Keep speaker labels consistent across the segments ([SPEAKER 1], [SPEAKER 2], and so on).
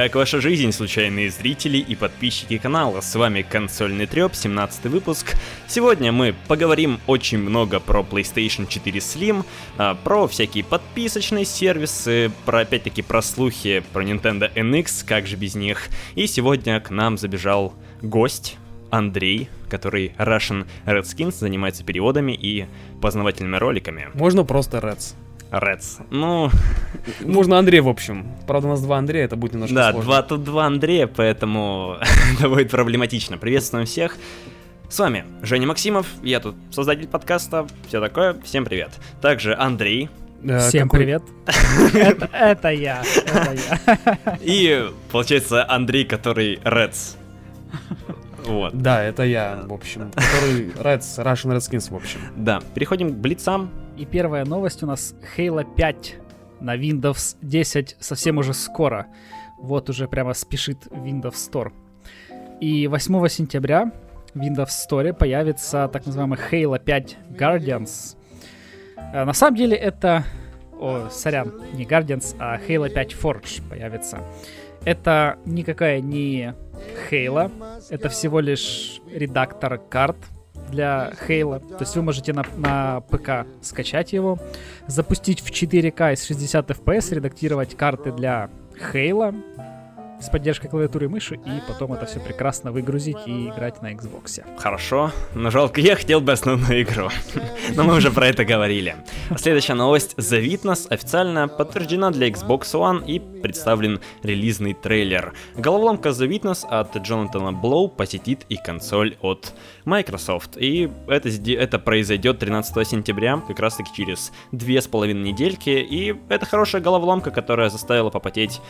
[SPEAKER 1] Как ваша жизнь, случайные зрители и подписчики канала? С вами Консольный Треп, 17 выпуск. Сегодня мы поговорим очень много про PlayStation 4 Slim, а, про всякие подписочные сервисы, про опять-таки про слухи про Nintendo NX, как же без них. И сегодня к нам забежал гость, Андрей, который Russian Redskins, занимается переводами и познавательными роликами.
[SPEAKER 2] Можно просто Reds.
[SPEAKER 1] Reds. Ну...
[SPEAKER 2] Можно Андрей, в общем. Правда, у нас два Андрея, это будет немножко
[SPEAKER 1] Да,
[SPEAKER 2] сложно.
[SPEAKER 1] два, тут два Андрея, поэтому это будет проблематично. Приветствуем всех. С вами Женя Максимов, я тут создатель подкаста, все такое, всем привет. Также Андрей
[SPEAKER 2] Э,
[SPEAKER 3] Всем
[SPEAKER 2] какой-
[SPEAKER 3] привет. Это это я. Это я.
[SPEAKER 1] и, получается, Андрей, который Reds. Вот.
[SPEAKER 2] Да, это я, в общем. Который Reds, Russian Redskins, в общем.
[SPEAKER 1] Да, переходим к блицам.
[SPEAKER 3] И первая новость у нас Halo 5 на Windows 10 совсем уже скоро. Вот уже прямо спешит Windows Store. И 8 сентября в Windows Store появится так называемый Halo 5 Guardians. Э, На самом деле это... О, сорян, не Guardians, а Halo 5 Forge появится. Это никакая не Halo, это всего лишь редактор карт для Halo. То есть вы можете на, на ПК скачать его, запустить в 4К и с 60 FPS, редактировать карты для Halo с поддержкой клавиатуры и мыши, и потом это все прекрасно выгрузить и играть на Xbox.
[SPEAKER 1] Хорошо, но жалко, я хотел бы основную игру. Но мы уже про это говорили. Следующая новость. The Witness официально подтверждена для Xbox One и представлен релизный трейлер. Головоломка The Witness от Джонатана Блоу посетит и консоль от Microsoft. И это, это произойдет 13 сентября, как раз таки через две с половиной недельки. И это хорошая головоломка, которая заставила попотеть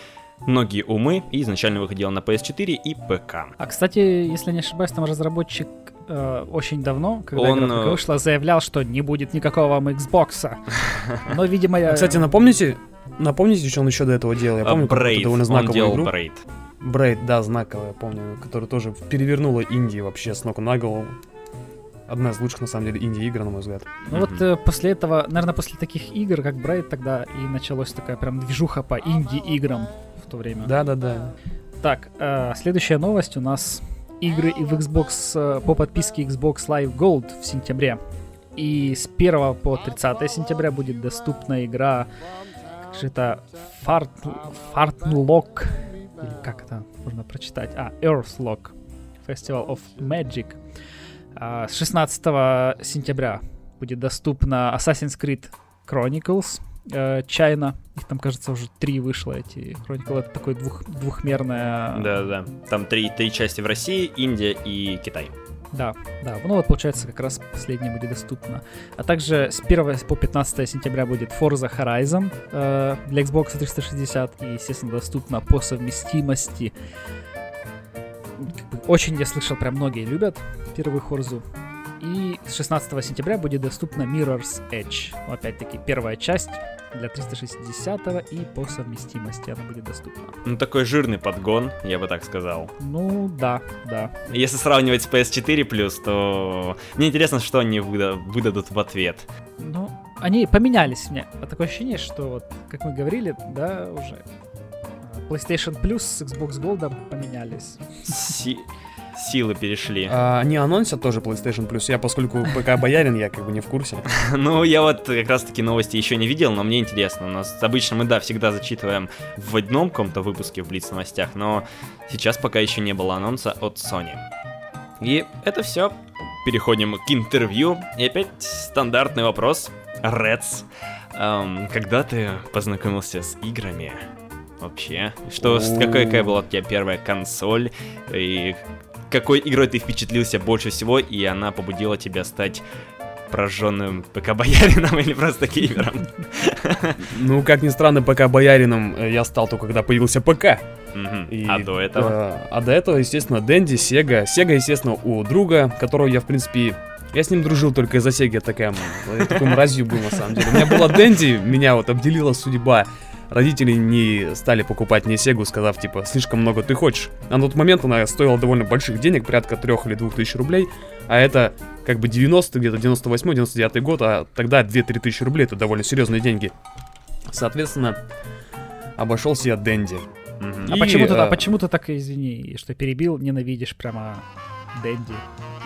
[SPEAKER 1] многие умы и изначально выходила на PS4 и ПК.
[SPEAKER 3] А кстати, если не ошибаюсь, там разработчик э, очень давно, когда
[SPEAKER 1] Он,
[SPEAKER 3] игра
[SPEAKER 1] э,
[SPEAKER 3] вышла, заявлял, что не будет никакого вам Xbox. Но, видимо, я...
[SPEAKER 2] А, Кстати, напомните, напомните, что он еще до этого делал? Я помню,
[SPEAKER 1] Брейд,
[SPEAKER 2] довольно
[SPEAKER 1] он
[SPEAKER 2] знаковую
[SPEAKER 1] делал
[SPEAKER 2] игру.
[SPEAKER 1] Брейд.
[SPEAKER 2] Брейд, да, знаковая, я помню, которая тоже перевернула Индии вообще с ног на голову. Одна из лучших, на самом деле, инди-игр, на мой взгляд.
[SPEAKER 3] Ну вот э, после этого, наверное, после таких игр, как Брайт, тогда и началась такая прям движуха по инди-играм то время.
[SPEAKER 2] Да-да-да.
[SPEAKER 3] Так, э, следующая новость у нас игры и в Xbox э, по подписке Xbox Live Gold в сентябре. И с 1 по 30 сентября будет доступна игра, как же это, Fart, Fartlock, или как это можно прочитать? А, Earthlock, Festival of Magic. А, с 16 сентября будет доступна Assassin's Creed Chronicles э, China. Их там, кажется, уже три вышло эти Chronicles. Это такой двух, двухмерная...
[SPEAKER 1] Да-да. Там три, три части в России, Индия и Китай.
[SPEAKER 3] Да, да. Ну вот, получается, как раз последняя будет доступна. А также с 1 по 15 сентября будет Forza Horizon э, для Xbox 360 и, естественно, доступна по совместимости. Очень, я слышал, прям многие любят первую Хорзу. И с 16 сентября будет доступна Mirror's Edge. Опять-таки, первая часть для 360 и по совместимости она будет доступна.
[SPEAKER 1] Ну, такой жирный подгон, я бы так сказал.
[SPEAKER 3] Ну, да, да.
[SPEAKER 1] Если сравнивать с PS4+, то мне интересно, что они выда- выдадут в ответ.
[SPEAKER 3] Ну, они поменялись мне. А такое ощущение, что вот, как мы говорили, да, уже а, PlayStation Plus с Xbox Gold поменялись.
[SPEAKER 1] Си- Силы перешли.
[SPEAKER 2] А, они анонсят тоже PlayStation Plus. Я, поскольку ПК боярин, я как бы не в курсе.
[SPEAKER 1] Ну, я вот как раз-таки новости еще не видел, но мне интересно. У нас обычно мы, да, всегда зачитываем в одном каком-то выпуске в Блиц новостях, но сейчас пока еще не было анонса от Sony. И это все. Переходим к интервью. И опять стандартный вопрос. Reds. Эм, когда ты познакомился с играми? Вообще, что, какая, какая была у тебя первая консоль, и какой игрой ты впечатлился больше всего, и она побудила тебя стать прожженным ПК-боярином или просто геймером?
[SPEAKER 2] Ну, как ни странно, ПК боярином э, я стал только когда появился ПК.
[SPEAKER 1] Мгм.
[SPEAKER 2] И,
[SPEAKER 1] А до этого?
[SPEAKER 2] э, а до этого, естественно, Дэнди, Сега. Сега, естественно, у друга, которого я, в принципе, я с ним дружил только из-за Сеги, я такая, такой мразью был, на самом деле. У меня была Дэнди, меня вот обделила судьба. Родители не стали покупать мне Сегу, сказав, типа, слишком много ты хочешь. А на тот момент она стоила довольно больших денег, порядка трех или двух тысяч рублей. А это как бы 90 где-то 98-99 год, а тогда 2-3 тысячи рублей, это довольно серьезные деньги. Соответственно, обошелся я Дэнди.
[SPEAKER 3] А
[SPEAKER 2] И,
[SPEAKER 3] почему ты, а
[SPEAKER 2] э,
[SPEAKER 3] почему ты так, извини, что перебил, ненавидишь прямо Дэнди?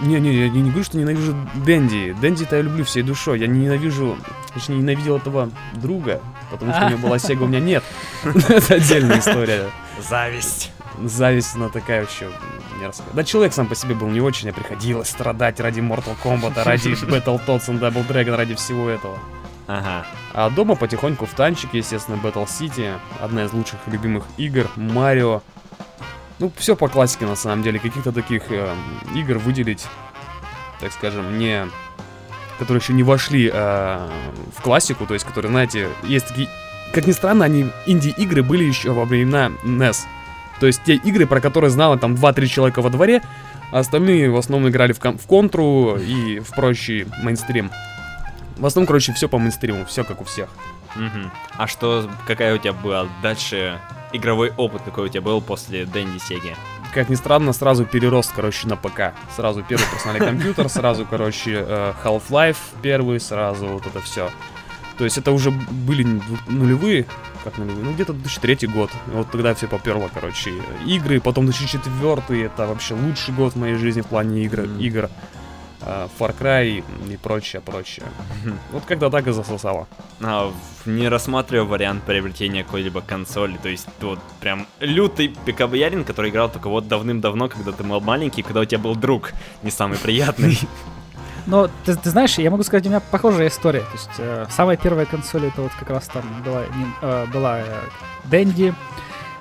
[SPEAKER 2] Не-не, я не говорю, что ненавижу Дэнди. Дэнди-то я люблю всей душой. Я не ненавижу, точнее, ненавидел этого друга, потому что у него была Сега, у меня нет. Это отдельная история.
[SPEAKER 1] Зависть.
[SPEAKER 2] Зависть, она такая вообще мерзкая. Да, человек сам по себе был не очень, а приходилось страдать ради Mortal Kombat, ради Battletoads and Double Dragon, ради всего этого.
[SPEAKER 1] Ага.
[SPEAKER 2] А дома потихоньку в танчике, естественно, Battle City, одна из лучших любимых игр, Марио. Ну, все по классике на самом деле. Каких-то таких э, игр выделить, так скажем, не которые еще не вошли э, в классику, то есть, которые, знаете, есть такие... Как ни странно, они инди-игры были еще во времена NES. То есть те игры, про которые знало там 2-3 человека во дворе, а остальные в основном играли в, кон- в контру и в прочий мейнстрим. В основном, короче, все по мейнстриму, все как у всех.
[SPEAKER 1] Мгм. А что, какая у тебя была дальше игровой опыт, какой у тебя был после Дэнди Сеги?
[SPEAKER 2] Как ни странно, сразу перерост, короче, на ПК. Сразу первый персональный компьютер, сразу, короче, э, Half-Life первый, сразу вот это все. То есть это уже были нулевые, как нулевые, ну где-то 2003 год. Вот тогда все поперло, короче, игры. Потом 2004 это вообще лучший год в моей жизни в плане игр.
[SPEAKER 1] Мгм.
[SPEAKER 2] игр. Э, Far Cry и прочее, прочее. Вот когда так и засосало.
[SPEAKER 1] А, не рассматриваю вариант приобретения какой-либо консоли, то есть вот прям лютый пикабоярин, который играл только вот давным-давно, когда ты был маленький, когда у тебя был друг, не самый приятный.
[SPEAKER 3] Но ты, ты знаешь, я могу сказать, у меня похожая история. То есть э, самая первая консоль это вот как раз там была, не- э, была э, Дэнди.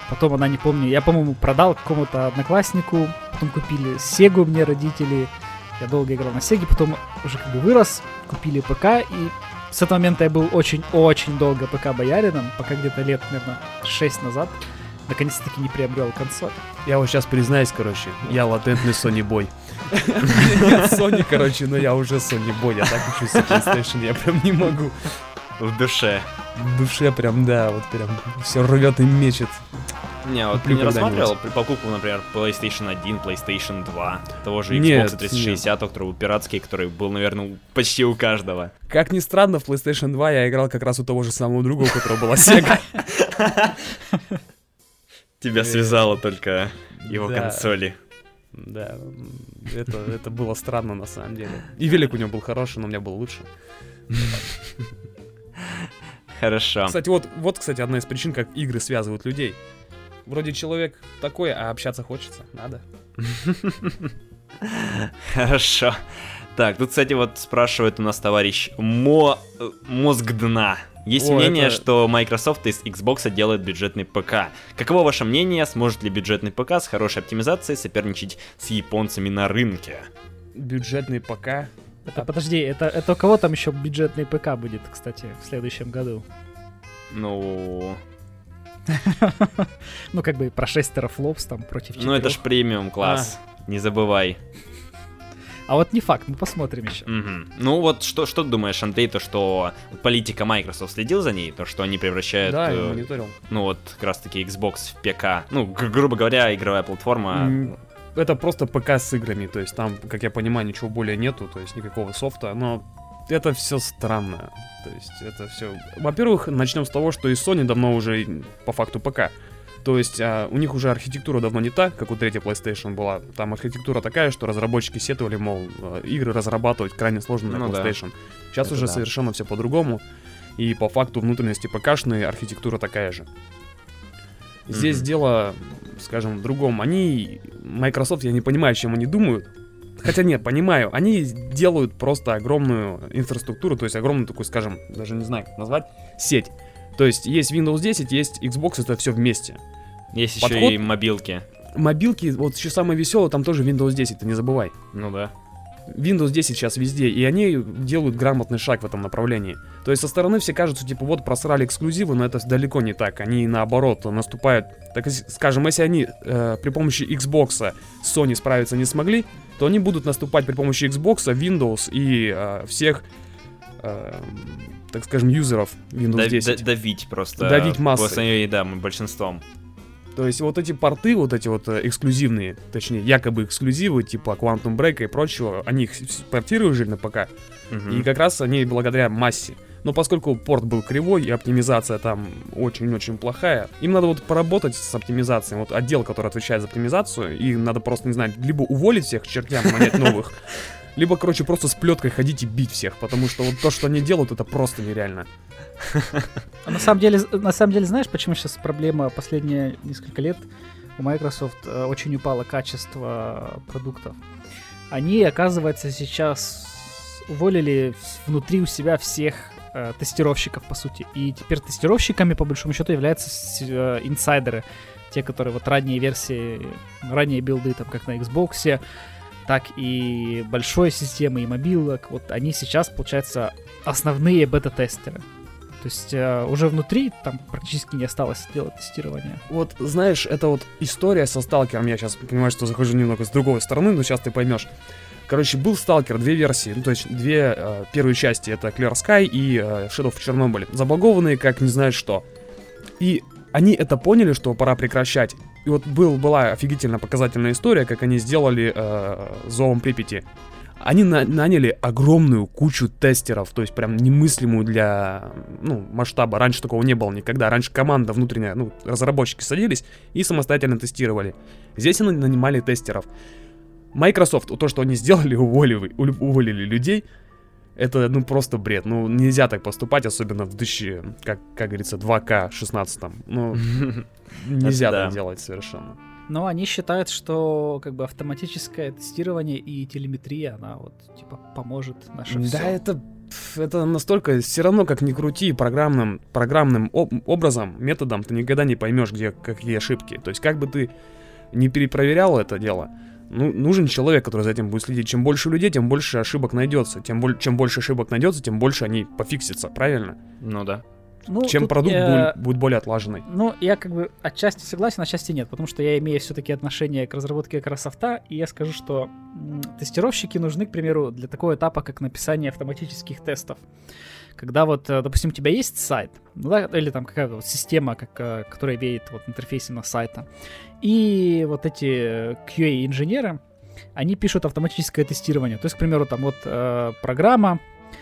[SPEAKER 3] Потом она, не помню, я, по-моему, продал какому-то однокласснику. Потом купили Сегу мне родители. Я долго играл на Сеге, потом уже как бы вырос, купили ПК. И с этого момента я был очень-очень долго ПК-боярином, пока где-то лет, наверное, 6 назад наконец-таки не приобрел консоль.
[SPEAKER 2] Я вот сейчас признаюсь, короче, я латентный Sony Boy. Нет Sony, короче, но я уже Sony Boy, я так учусь с PlayStation, я прям не могу.
[SPEAKER 1] В душе.
[SPEAKER 2] В душе прям, да, вот прям все рвет и мечет.
[SPEAKER 1] Не, вот ты не рассматривал при покупку, например, PlayStation 1, PlayStation 2, того же Xbox
[SPEAKER 2] Нет,
[SPEAKER 1] 360, который был пиратский, который был, наверное, почти у каждого.
[SPEAKER 2] Как ни странно, в PlayStation 2 я играл как раз у того же самого друга, у которого была Sega.
[SPEAKER 1] Тебя
[SPEAKER 2] Э,
[SPEAKER 1] связало только его консоли.
[SPEAKER 2] Да, это, это было странно на самом деле. И велик у него был хороший, но у меня был лучше.
[SPEAKER 1] Хорошо.
[SPEAKER 2] Кстати, вот, вот, кстати, одна из причин, как игры связывают людей. Вроде человек такой, а общаться хочется, надо.
[SPEAKER 1] Хорошо. Так, тут, кстати, вот спрашивает у нас товарищ Мо... э, Мозг дна. Есть
[SPEAKER 2] О,
[SPEAKER 1] мнение,
[SPEAKER 2] это-
[SPEAKER 1] что Microsoft из Xbox делает бюджетный ПК. Каково ваше мнение, сможет ли бюджетный ПК с хорошей оптимизацией соперничать с японцами на рынке?
[SPEAKER 2] Бюджетный ПК.
[SPEAKER 3] Это, подожди, это, это у кого там еще бюджетный ПК будет, кстати, в следующем году?
[SPEAKER 1] Ну...
[SPEAKER 3] Ну, как бы про шестеро флопс там против
[SPEAKER 1] Ну это ж премиум класс. Не забывай.
[SPEAKER 3] А вот не факт, мы посмотрим еще.
[SPEAKER 1] Ну вот что, что ты думаешь, Андрей, то что политика Microsoft следил за ней, то что они превращают,
[SPEAKER 2] Да, я
[SPEAKER 1] э,
[SPEAKER 2] мониторил.
[SPEAKER 1] ну вот как раз таки Xbox в ПК, ну г- грубо говоря, игровая платформа.
[SPEAKER 2] Это просто ПК с играми, то есть там, как я понимаю, ничего более нету, то есть никакого софта, но это все странно. То есть это все... Во-первых, начнем с того, что и Sony давно уже по факту ПК. То есть а, у них уже архитектура давно не та, как у третьей PlayStation была. Там архитектура такая, что разработчики сетовали, мол, э, игры разрабатывать крайне сложно на
[SPEAKER 1] Ну да.
[SPEAKER 2] PlayStation. Сейчас
[SPEAKER 1] Это
[SPEAKER 2] уже
[SPEAKER 1] да.
[SPEAKER 2] совершенно все по-другому. И по факту внутренности ПКшной архитектура такая же. Здесь
[SPEAKER 1] Мгм.
[SPEAKER 2] дело, скажем, в другом. Они, Microsoft, я не понимаю, чем они думают. Хотя нет, понимаю, они делают просто огромную инфраструктуру, то есть огромную такую, скажем, даже не знаю, как назвать, сеть. То есть есть Windows 10, есть Xbox, это все вместе.
[SPEAKER 1] Есть еще
[SPEAKER 2] подход-
[SPEAKER 1] и мобилки.
[SPEAKER 2] Мобилки, вот еще самое веселое, там тоже Windows 10, ты не забывай.
[SPEAKER 1] Ну да.
[SPEAKER 2] Windows 10 сейчас везде, и они делают грамотный шаг в этом направлении. То есть со стороны все кажутся, типа, вот просрали эксклюзивы, но это далеко не так. Они наоборот наступают, так скажем, если они э, при помощи Xbox Sony справиться не смогли, то они будут наступать при помощи Xbox, Windows и э, всех, э, так скажем, юзеров Windows
[SPEAKER 1] Да-
[SPEAKER 2] 10.
[SPEAKER 1] да- давить просто.
[SPEAKER 2] Давить массой.
[SPEAKER 1] по сравнению, да, мы большинством.
[SPEAKER 2] То есть вот эти порты, вот эти вот э, эксклюзивные, точнее, якобы эксклюзивы, типа Quantum Break и прочего, они их портируют же на ПК.
[SPEAKER 1] Мгм.
[SPEAKER 2] И как раз они благодаря массе. Но поскольку порт был кривой и оптимизация там очень-очень плохая, им надо вот поработать с оптимизацией. Вот отдел, который отвечает за оптимизацию, и надо просто, не знаю, либо уволить всех чертям, нанять новых, либо, короче, просто с плеткой ходить и бить всех, потому что вот то, что они делают, это просто нереально.
[SPEAKER 3] А на самом деле, на самом деле, знаешь, почему сейчас проблема последние несколько лет у Microsoft э, очень упало качество продуктов? Они, оказывается, сейчас уволили внутри у себя всех э, тестировщиков, по сути. И теперь тестировщиками, по большому счету, являются э, инсайдеры. Те, которые вот ранние версии, ранние билды, там, как на Xbox, так и большой системы, и мобилок, вот они сейчас, получается, основные бета-тестеры. То есть э, уже внутри там практически не осталось делать тестирование.
[SPEAKER 2] Вот, знаешь, это вот история со сталкером. Я сейчас понимаю, что захожу немного с другой стороны, но сейчас ты поймешь. Короче, был Сталкер, две версии, ну, то есть две э, первые части, это Clear Sky и э, Shadow of Chernobyl, забагованные как не знаю что. И они это поняли, что пора прекращать. И вот был, была офигительно показательная история, как они сделали э, Зовом Припяти. Они на, наняли огромную кучу тестеров, то есть прям немыслимую для ну, масштаба. Раньше такого не было никогда. Раньше команда внутренняя, ну, разработчики садились и самостоятельно тестировали. Здесь они нанимали тестеров. Microsoft, то, что они сделали, уволили, уволили людей, это, ну, просто бред. Ну, нельзя так поступать, особенно в 2000, как, как говорится, 2К 16 Ну, нельзя так делать совершенно.
[SPEAKER 3] Но они считают, что как бы автоматическое тестирование и телеметрия, она вот типа поможет наше
[SPEAKER 2] Да,
[SPEAKER 3] все.
[SPEAKER 2] это это настолько все равно, как ни крути программным, программным об, образом, методом, ты никогда не поймешь, где какие ошибки. То есть, как бы ты не перепроверял это дело, ну, нужен человек, который за этим будет следить. Чем больше людей, тем больше ошибок найдется. Тем боль, чем больше ошибок найдется, тем больше они пофиксятся, правильно?
[SPEAKER 1] Ну да.
[SPEAKER 3] Ну,
[SPEAKER 2] чем продукт
[SPEAKER 3] я...
[SPEAKER 2] будет, будет более отлаженный.
[SPEAKER 3] Ну, я как бы отчасти согласен, отчасти нет, потому что я имею все-таки отношение к разработке как раз софта, и я скажу, что тестировщики нужны, к примеру, для такого этапа, как написание автоматических тестов. Когда вот, э, допустим, у тебя есть сайт, ну, да, или там какая-то вот система, как, э, которая имеет вот интерфейс на сайта, и вот эти QA-инженеры, они пишут автоматическое тестирование. То есть, к примеру, там вот э, программа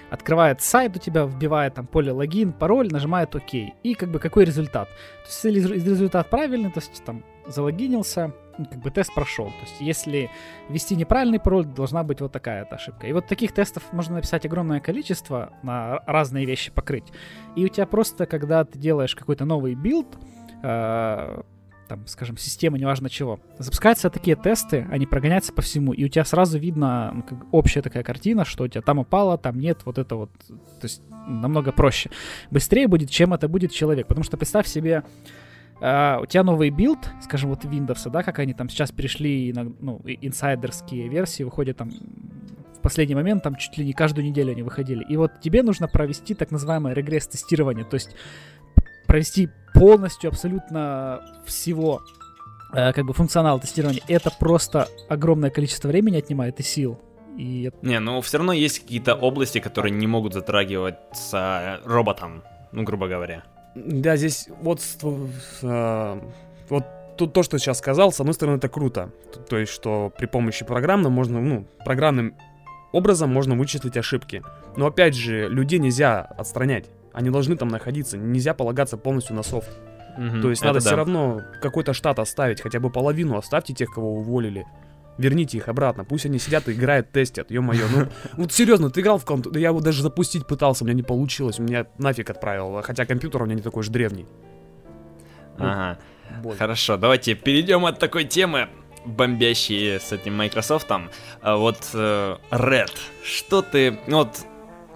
[SPEAKER 3] открывает сайт у тебя, вбивает там поле логин, пароль, нажимает ОК. И как бы какой результат? То есть, если результат правильный, то есть там залогинился, ну, как бы тест прошел. То есть, если ввести неправильный пароль, должна быть вот такая-то ошибка. И вот таких тестов можно написать огромное количество, на разные вещи покрыть. И у тебя просто, когда ты делаешь какой-то новый build, э, там, скажем, системы, неважно чего. Запускаются такие тесты, они прогоняются по всему, и у тебя сразу видно ну, как общая такая картина, что у тебя там упало, там нет, вот это вот, то есть намного проще. Быстрее будет, чем это будет человек, потому что представь себе, Э, у тебя новый build, скажем, вот Windows, да, как они там сейчас перешли на ну, инсайдерские версии, выходят там в последний момент, там чуть ли не каждую неделю они выходили. И вот тебе нужно провести так называемое регресс-тестирование, то есть провести полностью абсолютно всего э, как бы функционал тестирования, это просто огромное количество времени отнимает и сил. И...
[SPEAKER 1] Не, ну все равно есть какие-то области, которые не могут затрагиваться роботом, ну, грубо говоря.
[SPEAKER 2] Да, здесь вот, э, вот тут то, что сейчас сказал, с одной стороны, это круто. То есть, что при помощи программным можно, ну, программным образом можно вычислить ошибки. Но опять же, людей нельзя отстранять. Они должны там находиться. Нельзя полагаться полностью на софт.
[SPEAKER 1] Мгм,
[SPEAKER 2] То есть надо
[SPEAKER 1] да.
[SPEAKER 2] все равно какой-то штат оставить, хотя бы половину оставьте тех, кого уволили. Верните их обратно, пусть они сидят и играют, тестят, ё-моё, ну, вот серьезно, ты играл в ком да я его даже запустить пытался, у меня не получилось, у меня нафиг отправил, хотя компьютер у меня не такой же древний.
[SPEAKER 1] Ага.
[SPEAKER 2] Боль.
[SPEAKER 1] Хорошо, давайте перейдем от такой темы бомбящей с этим Microsoft. А вот э, Red, что ты, ну вот,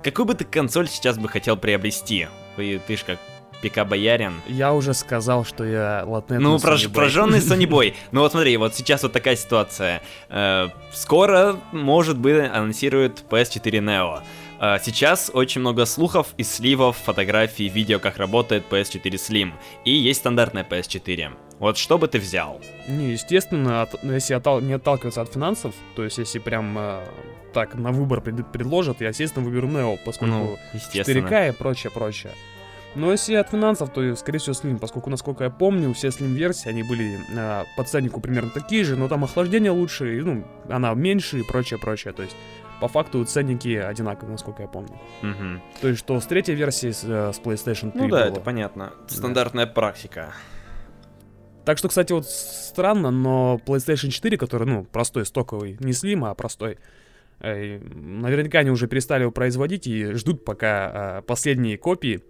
[SPEAKER 1] какую бы ты консоль сейчас бы хотел приобрести? Вы, ты ж как ПК-боярин.
[SPEAKER 2] Я уже сказал, что я латнет
[SPEAKER 1] Ну, прож, прожженный Sony Boy. Ну вот смотри, вот сейчас вот такая ситуация. Э, скоро, может быть, анонсируют PS4 Neo. Э, сейчас очень много слухов и сливов, фотографий, видео, как работает PS4 Slim. И есть стандартная PS4. Вот что бы ты взял?
[SPEAKER 2] Не, естественно, от- если оттал- не отталкиваться от финансов, то есть если прям э, так на выбор пред- предложат, я, естественно, выберу Neo, поскольку
[SPEAKER 1] Ну, естественно.
[SPEAKER 2] 4К и прочее, прочее. Но если от финансов, то, скорее всего, Slim, поскольку, насколько я помню, все Slim-версии, они были э, по ценнику примерно такие же, но там охлаждение лучше, и, ну, она меньше и прочее, прочее. То есть по факту ценники одинаковые, насколько я помню.
[SPEAKER 1] Мгм.
[SPEAKER 2] То есть, что с третьей версии с, э, с PlayStation 3
[SPEAKER 1] Ну да,
[SPEAKER 2] было.
[SPEAKER 1] это понятно. Стандартная практика.
[SPEAKER 2] Так что, кстати, вот странно, но PlayStation 4, который, ну, простой, стоковый, не Slim, а простой, наверняка они уже перестали его производить и ждут, пока э, последние копии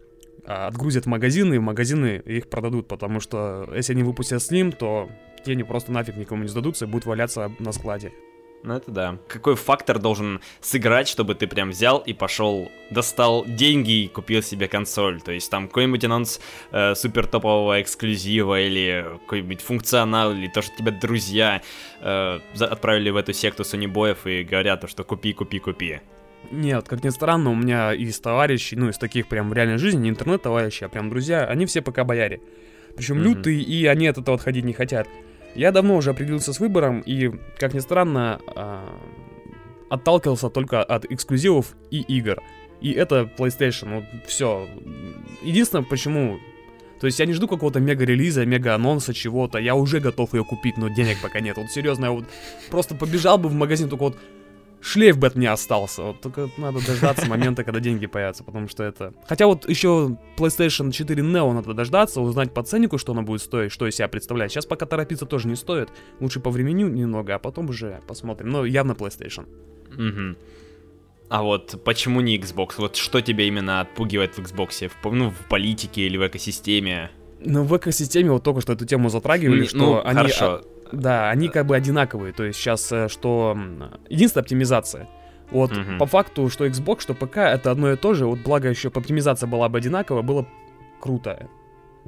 [SPEAKER 2] э, отгрузят в магазины, и магазины их продадут, потому что если они выпустят Slim, то те они просто нафиг никому не сдадутся и будут валяться на складе.
[SPEAKER 1] Ну это да. Какой фактор должен сыграть, чтобы ты прям взял и пошел, достал деньги и купил себе консоль? То есть там какой-нибудь анонс э, супер топового эксклюзива или какой-нибудь функционал, или то, что тебя друзья э, отправили в эту секту сонибоев и говорят, то, что купи, купи, купи.
[SPEAKER 2] Нет, как ни странно, у меня из товарищей, ну, из таких прям в реальной жизни, не интернет-товарищи, а прям друзья, они все пока бояре. Причем
[SPEAKER 1] Мгм.
[SPEAKER 2] лютые, и они от этого отходить не хотят. Я давно уже определился с выбором, и, как ни странно, а, отталкивался только от эксклюзивов и игр. И это PlayStation, вот все. Единственное, почему... То есть я не жду какого-то мега-релиза, мега-анонса, чего-то. Я уже готов ее купить, но денег пока нет. Вот серьезно, я вот просто побежал бы в магазин, только вот шлейф бы от меня остался. Вот только надо дождаться момента, когда деньги появятся, потому что это... Хотя вот еще PlayStation 4 Neo надо дождаться, узнать по ценнику, что она будет стоить, что из себя представляет. Сейчас пока торопиться тоже не стоит. Лучше по времени немного, а потом уже посмотрим. Но явно PlayStation.
[SPEAKER 1] Мгм. А вот почему не Xbox? Вот что тебя именно отпугивает в Xbox? В, ну, в политике или в экосистеме?
[SPEAKER 2] Но в экосистеме вот только что эту тему затрагивали,
[SPEAKER 1] Не-
[SPEAKER 2] что
[SPEAKER 1] ну,
[SPEAKER 2] они...
[SPEAKER 1] хорошо.
[SPEAKER 2] Да, они как бы одинаковые. То есть сейчас что... м, Единственная оптимизация. Вот
[SPEAKER 1] Мгм.
[SPEAKER 2] по факту, что Xbox, что ПК, это одно и то же. Вот благо еще оптимизация была бы одинаковая, было круто.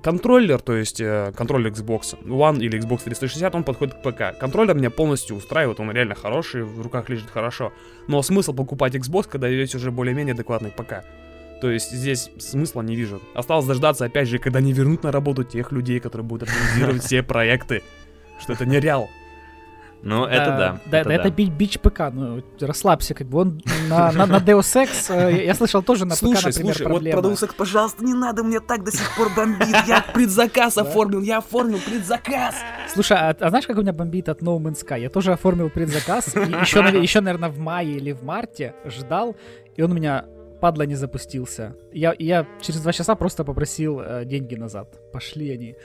[SPEAKER 2] Контроллер, то есть э, контроллер Xbox One или Xbox 360, он подходит к ПК. Контроллер меня полностью устраивает, он реально хороший, в руках лежит хорошо. Но смысл покупать Xbox, когда есть уже более-менее адекватный ПК? То есть здесь смысла не вижу. Осталось дождаться, опять же, когда они вернут на работу тех людей, которые будут организировать все проекты. Что это не реал.
[SPEAKER 1] Ну, это да.
[SPEAKER 3] Да, да, это би- бич ПК, ну, расслабься, как бы он на, на, на Deus Ex, э, я слышал, тоже на ПК,
[SPEAKER 2] Слушай,
[SPEAKER 3] например,
[SPEAKER 2] слушай, вот
[SPEAKER 3] проблема.
[SPEAKER 2] про Deus Ex, пожалуйста, не надо, мне так до сих пор бомбит. Я предзаказ оформил, я оформил предзаказ.
[SPEAKER 3] Слушай, а, а знаешь, как у меня бомбит от No Man's Sky? Я тоже оформил предзаказ, и еще, еще, наверное, в мае или в марте ждал, и он у меня, падла, не запустился. Я, я через два часа просто попросил э, деньги назад. Пошли они.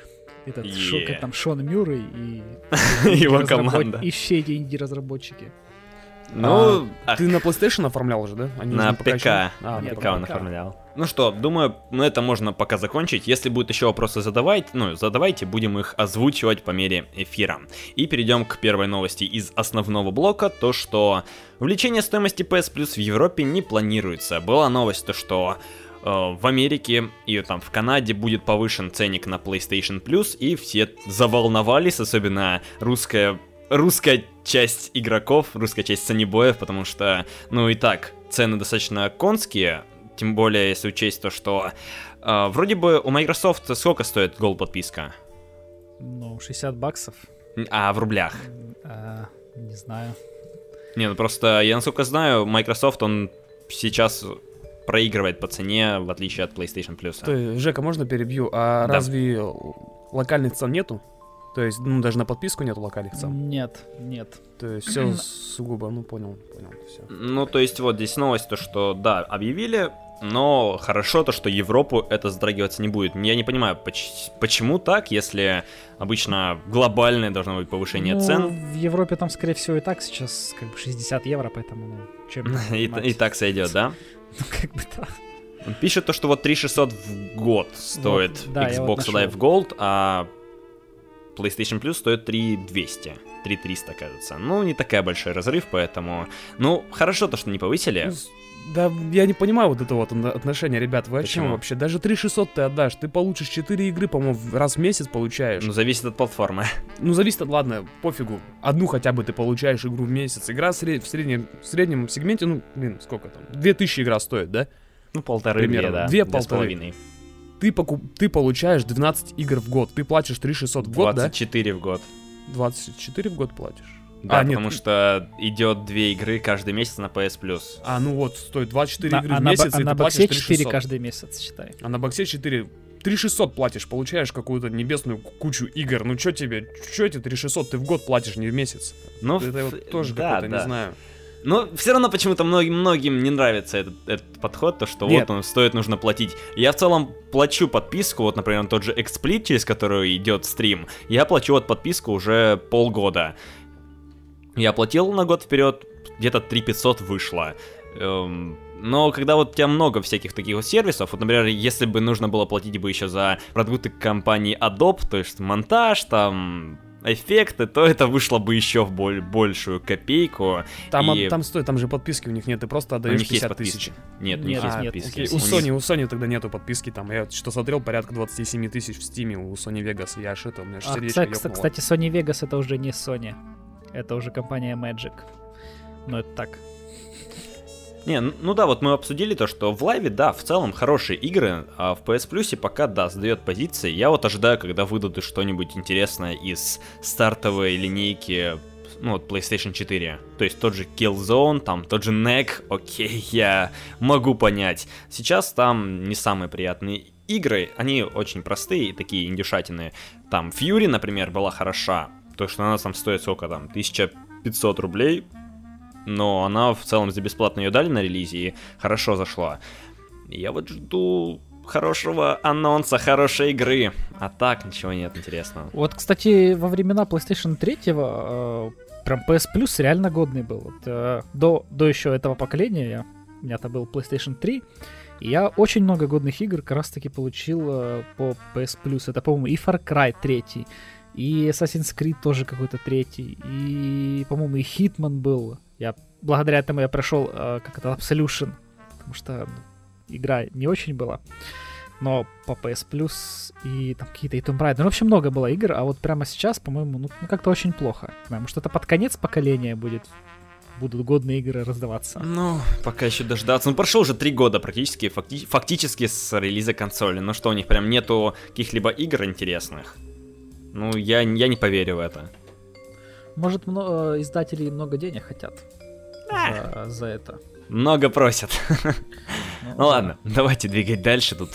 [SPEAKER 3] Этот, шо-
[SPEAKER 1] Е.
[SPEAKER 3] как там, Шон Мюррей и...
[SPEAKER 1] Его команда.
[SPEAKER 3] И все эти инди-разработчики.
[SPEAKER 1] Ну, а
[SPEAKER 2] Ты на PlayStation оформлял уже, да? Они
[SPEAKER 1] на ПК.
[SPEAKER 2] еще- А,
[SPEAKER 1] На
[SPEAKER 3] Нет,
[SPEAKER 1] ПК
[SPEAKER 3] на
[SPEAKER 1] он
[SPEAKER 3] ПК.
[SPEAKER 1] оформлял. Ну что, думаю, на это можно пока закончить. Если будут еще вопросы задавать, ну, задавайте, будем их озвучивать по мере эфира. И перейдем к первой новости из основного блока, то что увеличение стоимости PS Plus в Европе не планируется. Была новость, то что в Америке и там в Канаде будет повышен ценник на PlayStation Plus, и все заволновались, особенно русская русская часть игроков, русская часть санибоев, потому что, ну и так, цены достаточно конские, тем более, если учесть то, что э, вроде бы у Microsoft сколько стоит Gold подписка?
[SPEAKER 3] Ну, 60 баксов.
[SPEAKER 1] А в рублях?
[SPEAKER 3] А, не знаю.
[SPEAKER 1] Не, ну просто я насколько знаю, Microsoft он сейчас проигрывает по цене, в отличие от PlayStation Plus.
[SPEAKER 2] Стой, Жека, можно перебью? А
[SPEAKER 1] Да.
[SPEAKER 2] разве локальных цен нету? То есть, ну, даже на подписку нету локальных цен.
[SPEAKER 3] Нет, нет.
[SPEAKER 2] То есть, все сугубо, ну, понял, понял, все.
[SPEAKER 1] Ну, то есть вот здесь новость, то что, да, объявили, но хорошо то, что Европу это затрагиваться не будет. Я не понимаю, поч- почему так, если обычно глобальное должно быть повышение
[SPEAKER 3] Ну,
[SPEAKER 1] цен,
[SPEAKER 3] В Европе там, скорее всего, и так сейчас как бы 60 евро, поэтому, ну, чем...
[SPEAKER 1] и, и так сойдет, да?
[SPEAKER 3] Ну, как бы да.
[SPEAKER 1] Пишет то, что вот 3600 в год стоит
[SPEAKER 3] да, вот
[SPEAKER 1] Xbox
[SPEAKER 3] нашел.
[SPEAKER 1] Live Gold, а PlayStation Plus стоит 3200. 3300, кажется. Ну, не такая большой разрыв, поэтому... Ну, хорошо то, что не повысили.
[SPEAKER 2] Ну, Да, я не понимаю вот это вот отно- отношение, ребят, вы о чем
[SPEAKER 1] Почему?
[SPEAKER 2] вообще? Даже 3600 ты отдашь, ты получишь 4 игры, по-моему, раз в месяц получаешь.
[SPEAKER 1] Ну, зависит от платформы.
[SPEAKER 2] Ну, зависит от, ладно, пофигу. Одну хотя бы ты получаешь игру в месяц. Игра в, сред- в, среднем, в среднем сегменте, ну, блин, сколько там? 2000 игра стоит, да?
[SPEAKER 1] Ну, полторы,
[SPEAKER 2] Примерно.
[SPEAKER 1] две, да.
[SPEAKER 2] Две
[SPEAKER 1] с
[SPEAKER 2] полторы.
[SPEAKER 1] половиной.
[SPEAKER 2] Ты, покуп... ты получаешь 12 игр в год. Ты платишь 3600 в год,
[SPEAKER 1] 24 в год.
[SPEAKER 2] да? 24 в год платишь.
[SPEAKER 1] Да,
[SPEAKER 2] А, нет,
[SPEAKER 1] потому что идет две игры каждый месяц на PS Plus.
[SPEAKER 2] А, ну вот, стоит 24
[SPEAKER 3] На-
[SPEAKER 2] игры
[SPEAKER 3] а
[SPEAKER 2] в месяц,
[SPEAKER 3] а
[SPEAKER 2] и
[SPEAKER 3] на
[SPEAKER 2] ты
[SPEAKER 3] боксе 4
[SPEAKER 2] 3600.
[SPEAKER 3] каждый месяц, считай.
[SPEAKER 2] А на боксе 4. 3600 платишь, получаешь какую-то небесную кучу игр. Ну чё тебе, чё эти 3600 ты в год платишь, не в месяц?
[SPEAKER 1] Ну,
[SPEAKER 2] это вот тоже
[SPEAKER 1] да,
[SPEAKER 2] какой-то,
[SPEAKER 1] да.
[SPEAKER 2] не знаю.
[SPEAKER 1] Но все равно почему-то многим, многим не нравится этот, этот подход, то что
[SPEAKER 2] Нет.
[SPEAKER 1] вот он стоит, нужно платить. Я в целом плачу подписку, вот, например, тот же XSplit, через который идет стрим, я плачу вот подписку уже полгода. Я платил на год вперед, где-то 3500 вышло. Эм, но когда вот у тебя много всяких таких вот сервисов, вот, например, если бы нужно было платить бы еще за продукты компании Adobe, то есть монтаж, там эффекты, то это вышло бы еще в боль- большую копейку.
[SPEAKER 2] Там,
[SPEAKER 1] И-
[SPEAKER 2] там стой, там же подписки у них нет, ты просто
[SPEAKER 1] У
[SPEAKER 2] отдаешь
[SPEAKER 1] них есть
[SPEAKER 2] 50
[SPEAKER 1] подписки.
[SPEAKER 2] тысяч.
[SPEAKER 1] Нет, у них
[SPEAKER 3] Нет,
[SPEAKER 1] есть
[SPEAKER 2] А,
[SPEAKER 1] подписки.
[SPEAKER 2] окей,
[SPEAKER 1] У
[SPEAKER 2] У
[SPEAKER 1] них-
[SPEAKER 2] Sony, у Sony тогда нету подписки, там, я что смотрел, порядка 27 тысяч в Стиме у Sony Vegas, я аж это, у меня аж
[SPEAKER 3] А,
[SPEAKER 2] сердечко
[SPEAKER 3] кстати, кстати, Sony Vegas это уже не Sony. Это уже компания Magic. Но это так.
[SPEAKER 1] Не, ну да, вот мы обсудили то, что в лайве, да, в целом хорошие игры, а в PS Plus пока, да, сдает позиции. Я вот ожидаю, когда выдадут что-нибудь интересное из стартовой линейки, ну вот PlayStation 4. То есть тот же Killzone, там тот же NEC, окей, я могу понять. Сейчас там не самые приятные игры, они очень простые и такие индюшатины. Там Fury, например, была хороша, то что она там стоит сколько там, 1500 рублей, но она в целом за бесплатно ее дали на релизе и хорошо зашла. Я вот жду хорошего анонса, хорошей игры. А так ничего нет интересного.
[SPEAKER 3] Вот, кстати, во времена PlayStation 3 э, прям PS Plus реально годный был. Вот, э, до, до еще этого поколения я, у меня-то был PlayStation 3, и я очень много годных игр как раз таки получил э, по PS Plus. Это, по-моему, и Far Cry 3, и Assassin's Creed тоже какой-то третий, и, по-моему, и Hitman был. Я благодаря этому я прошел э, как это Absolution, потому что ну, игра не очень была. Но по PS Plus и там какие-то и Tomb Raider. Ну, в общем, много было игр, а вот прямо сейчас, по-моему, ну, ну, как-то очень плохо. Потому что это под конец поколения будет будут годные игры раздаваться.
[SPEAKER 1] Ну, пока еще дождаться. Ну, прошло уже три года практически, факти- фактически с релиза консоли. Ну что, у них прям нету каких-либо игр интересных? Ну, я, я не поверю в это.
[SPEAKER 3] Может, мно- э, издатели много денег хотят за, за это.
[SPEAKER 1] Много просят. Ну
[SPEAKER 3] да.
[SPEAKER 1] ладно, давайте двигать дальше. Тут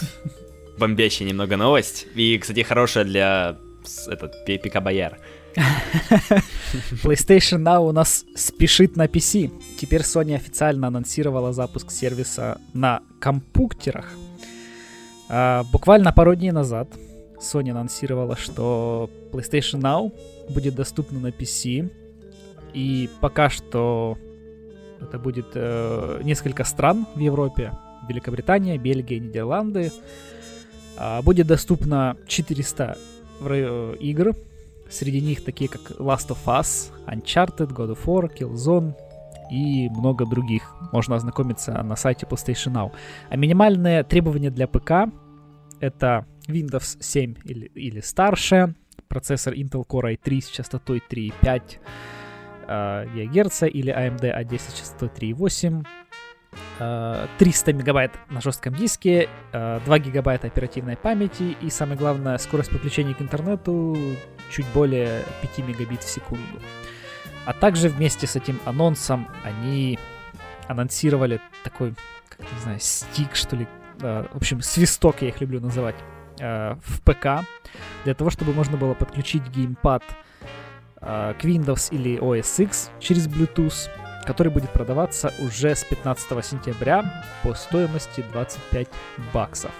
[SPEAKER 1] бомбящая немного новость. И, кстати, хорошая для этот Пи- Пика Бояр.
[SPEAKER 3] PlayStation Now у нас спешит на PC. Теперь Sony официально анонсировала запуск сервиса на компьютерах. А, буквально пару дней назад Sony анонсировала, что PlayStation Now будет доступна на PC. И пока что это будет э, несколько стран в Европе. Великобритания, Бельгия, Нидерланды. А, будет доступно 400 в ра- э, игр. Среди них такие как Last of Us, Uncharted, God of War, Killzone и много других. Можно ознакомиться на сайте PlayStation Now. А минимальные требования для п.к. это Windows 7 или, или старше, процессор Intel Core i3 с частотой 3,5 э, ГГц или AMD A10 с частотой 3,8, э, 300 мегабайт на жестком диске, э, 2 гигабайта оперативной памяти и, самое главное, скорость подключения к интернету чуть более 5 мегабит в секунду. А также вместе с этим анонсом они анонсировали такой, как не знаю, стик, что ли, в общем, свисток я их люблю называть, э, в ПК, для того, чтобы можно было подключить геймпад э, к Windows или OS X через Bluetooth, который будет продаваться уже с 15 сентября по стоимости 25 баксов.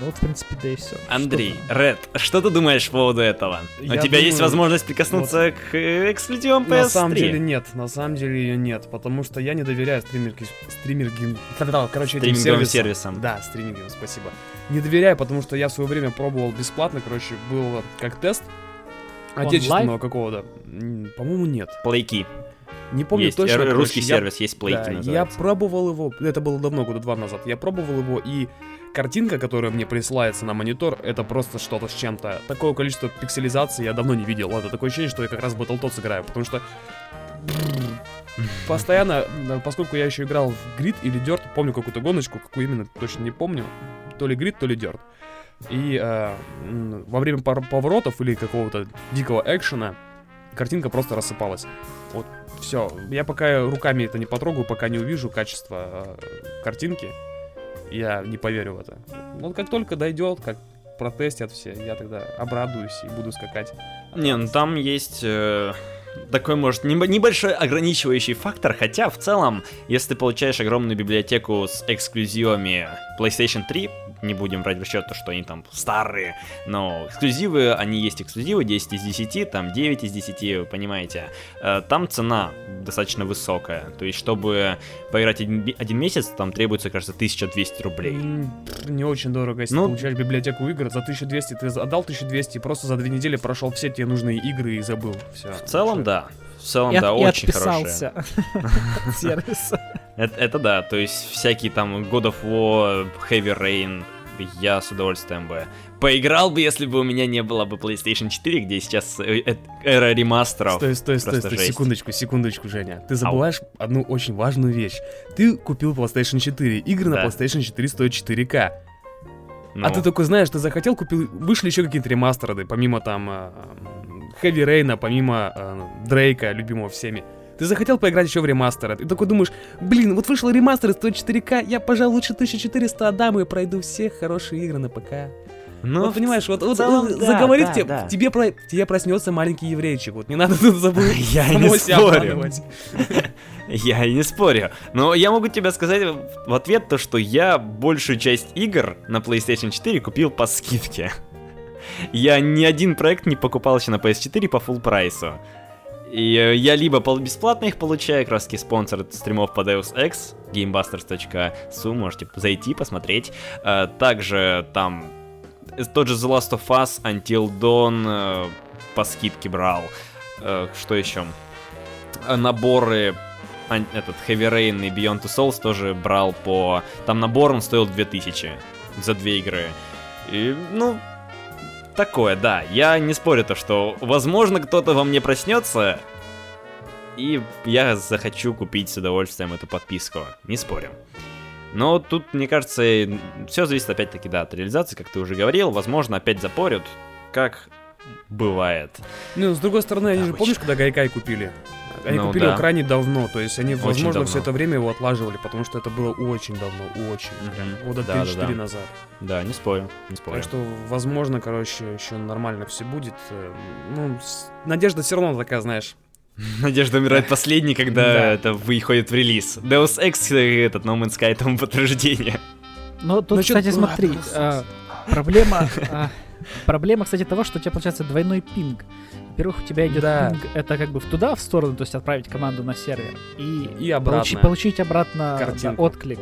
[SPEAKER 3] Ну вот, в принципе, да и все.
[SPEAKER 1] Андрей, Ред, что ты думаешь по поводу этого? У
[SPEAKER 2] Я
[SPEAKER 1] тебя есть
[SPEAKER 2] думаю,
[SPEAKER 1] возможность прикоснуться к э, эксклюзивам PS3?
[SPEAKER 2] На самом деле нет, на самом деле ее нет, потому что я не доверяю стримерки, стримергим, короче, этим сервисам.
[SPEAKER 1] сервисам.
[SPEAKER 2] Да, стриминговым, спасибо. Не доверяю, потому что я в свое время пробовал бесплатно, короче, был как тест
[SPEAKER 3] Он
[SPEAKER 2] отечественного какого-то. По-моему, нет.
[SPEAKER 1] Плейки.
[SPEAKER 2] Не помню
[SPEAKER 1] есть
[SPEAKER 2] точно.
[SPEAKER 1] э,
[SPEAKER 2] короче,
[SPEAKER 1] русский
[SPEAKER 2] я-
[SPEAKER 1] сервис, есть плейки
[SPEAKER 2] Да, я пробовал его, это было давно, года два назад. Я пробовал его, и картинка, которая мне присылается на монитор, это просто что-то с чем-то. Такое количество пикселизации я давно не видел. Это такое ощущение, что я как раз Battletoads играю, потому что постоянно, поскольку я еще играл в Grid или Dirt, помню какую-то гоночку, какую именно, точно не помню, то ли Grid, то ли Dirt. И э, во время поворотов или какого-то дикого экшена картинка просто рассыпалась. Вот все. Я пока руками это не потрогаю, пока не увижу качество э, картинки, я не поверю в это. Вот как только дойдет, как протестят все, я тогда обрадуюсь и буду скакать.
[SPEAKER 1] Не, ну там есть... э, такой, может, небольшой ограничивающий фактор, хотя в целом, если ты получаешь огромную библиотеку с эксклюзивами PlayStation 3, не будем брать в расчет то, что они там старые, но эксклюзивы, они есть эксклюзивы, 10 из 10, там 9 из 10, вы понимаете. Э, там цена достаточно высокая, то есть чтобы поиграть один, один месяц, там требуется, кажется, 1200 рублей.
[SPEAKER 2] Не очень дорого, если ну, получаешь библиотеку игр за 1200, ты отдал 1200, просто за две недели прошел все тебе нужные игры и забыл. Все.
[SPEAKER 1] В целом, да. В целом,
[SPEAKER 3] и
[SPEAKER 1] да,
[SPEAKER 3] от,
[SPEAKER 1] очень сервиса. Это, да, то есть всякие там God of War, Heavy Rain, я с удовольствием бы поиграл бы, если бы у меня не было бы PlayStation 4, где сейчас э, э, эра ремастеров.
[SPEAKER 2] Стой, стой, стой, стой, секундочку, секундочку, Женя. Ты забываешь Ау. одну очень важную вещь. Ты купил PlayStation 4, игры да. на PlayStation 4 стоят 4К. Ну. А ты только знаешь, ты захотел, купил, вышли еще какие-то ремастеры, помимо там Heavy Rain, помимо э, Дрейка, любимого всеми. Ты захотел поиграть еще в ремастеры. Ты такой думаешь, блин, вот вышел ремастер из 104К, я, пожалуй, лучше 1400 отдам и пройду все хорошие игры на ПК. Ну, вот понимаешь, вот, вот, целом, да, заговорит да, тебе, да. тебе, про, тебе проснется маленький еврейчик, вот не надо тут забыть.
[SPEAKER 1] Я не спорю. Я не спорю. Но я могу тебе сказать в ответ то, что я большую часть игр на PlayStation 4 купил по скидке. Я ни один проект не покупал еще на PS4 по full прайсу. И э, я либо бесплатно их получаю, таки спонсор стримов по Deus Ex, gamebusters.su, можете зайти, посмотреть. Э, также там э, тот же The Last of Us, Until Dawn по скидке брал. Что еще? Наборы этот Heavy Rain и Beyond Two Souls тоже брал по... Там набор он стоил 2000 за две игры. И, ну, такое, да. Я не спорю то, что, возможно, кто-то во мне проснется, и я захочу купить с удовольствием эту подписку. Не спорю. Но тут, мне кажется, все зависит опять-таки, да, от реализации, как ты уже говорил. Возможно, опять запорят, как бывает.
[SPEAKER 2] Ну, с другой стороны, они же, помнишь, когда Гайкай купили? Они ну, купили да. его крайне давно, то есть они, очень возможно, давно. все это время его отлаживали, потому что это было очень давно, очень, угу. прям, года да, 3-4 да, да. назад.
[SPEAKER 1] Да, не спорю, не спорю.
[SPEAKER 2] Так что, возможно, короче, еще нормально все будет. Э, ну, надежда все равно такая, знаешь,
[SPEAKER 1] Надежда умирает последней, когда это выходит в релиз. Deus Ex, э, этот No Man's Sky тому подтверждение.
[SPEAKER 3] Ну, тут, ну, кстати, смотри, а, проблема... А, проблема, кстати, того, что у тебя получается двойной пинг. Во-первых, у тебя идет да. пинг, это как бы в туда, в сторону, то есть отправить команду на сервер. И,
[SPEAKER 2] и обратно.
[SPEAKER 3] Получи, получить обратно да, отклик.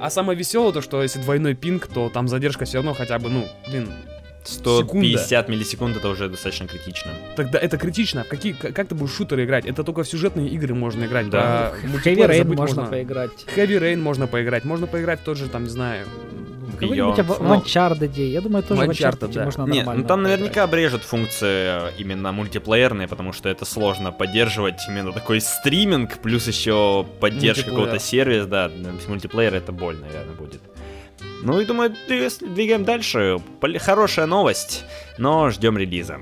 [SPEAKER 2] А самое веселое то, что если двойной пинг, то там задержка все равно хотя бы, ну, блин,
[SPEAKER 1] 150 секунда. миллисекунд это уже достаточно критично.
[SPEAKER 2] Тогда это критично. Какие, как ты будешь шутеры играть? Это только в сюжетные игры можно играть.
[SPEAKER 3] Да. да. Heavy Rain можно, можно поиграть.
[SPEAKER 2] Heavy Rain можно поиграть. Можно поиграть в тот же, там, не знаю,
[SPEAKER 3] какой-нибудь ну, Uncharted, я думаю, тоже Uncharted да. можно
[SPEAKER 1] Нет, ну там наверняка обрежут функции э, именно мультиплеерные, потому что это сложно поддерживать именно такой стриминг, плюс еще поддержка какого-то сервиса, да, мультиплеер это боль, наверное, будет. Ну и думаю, двигаем дальше. Хорошая новость, но ждем релиза.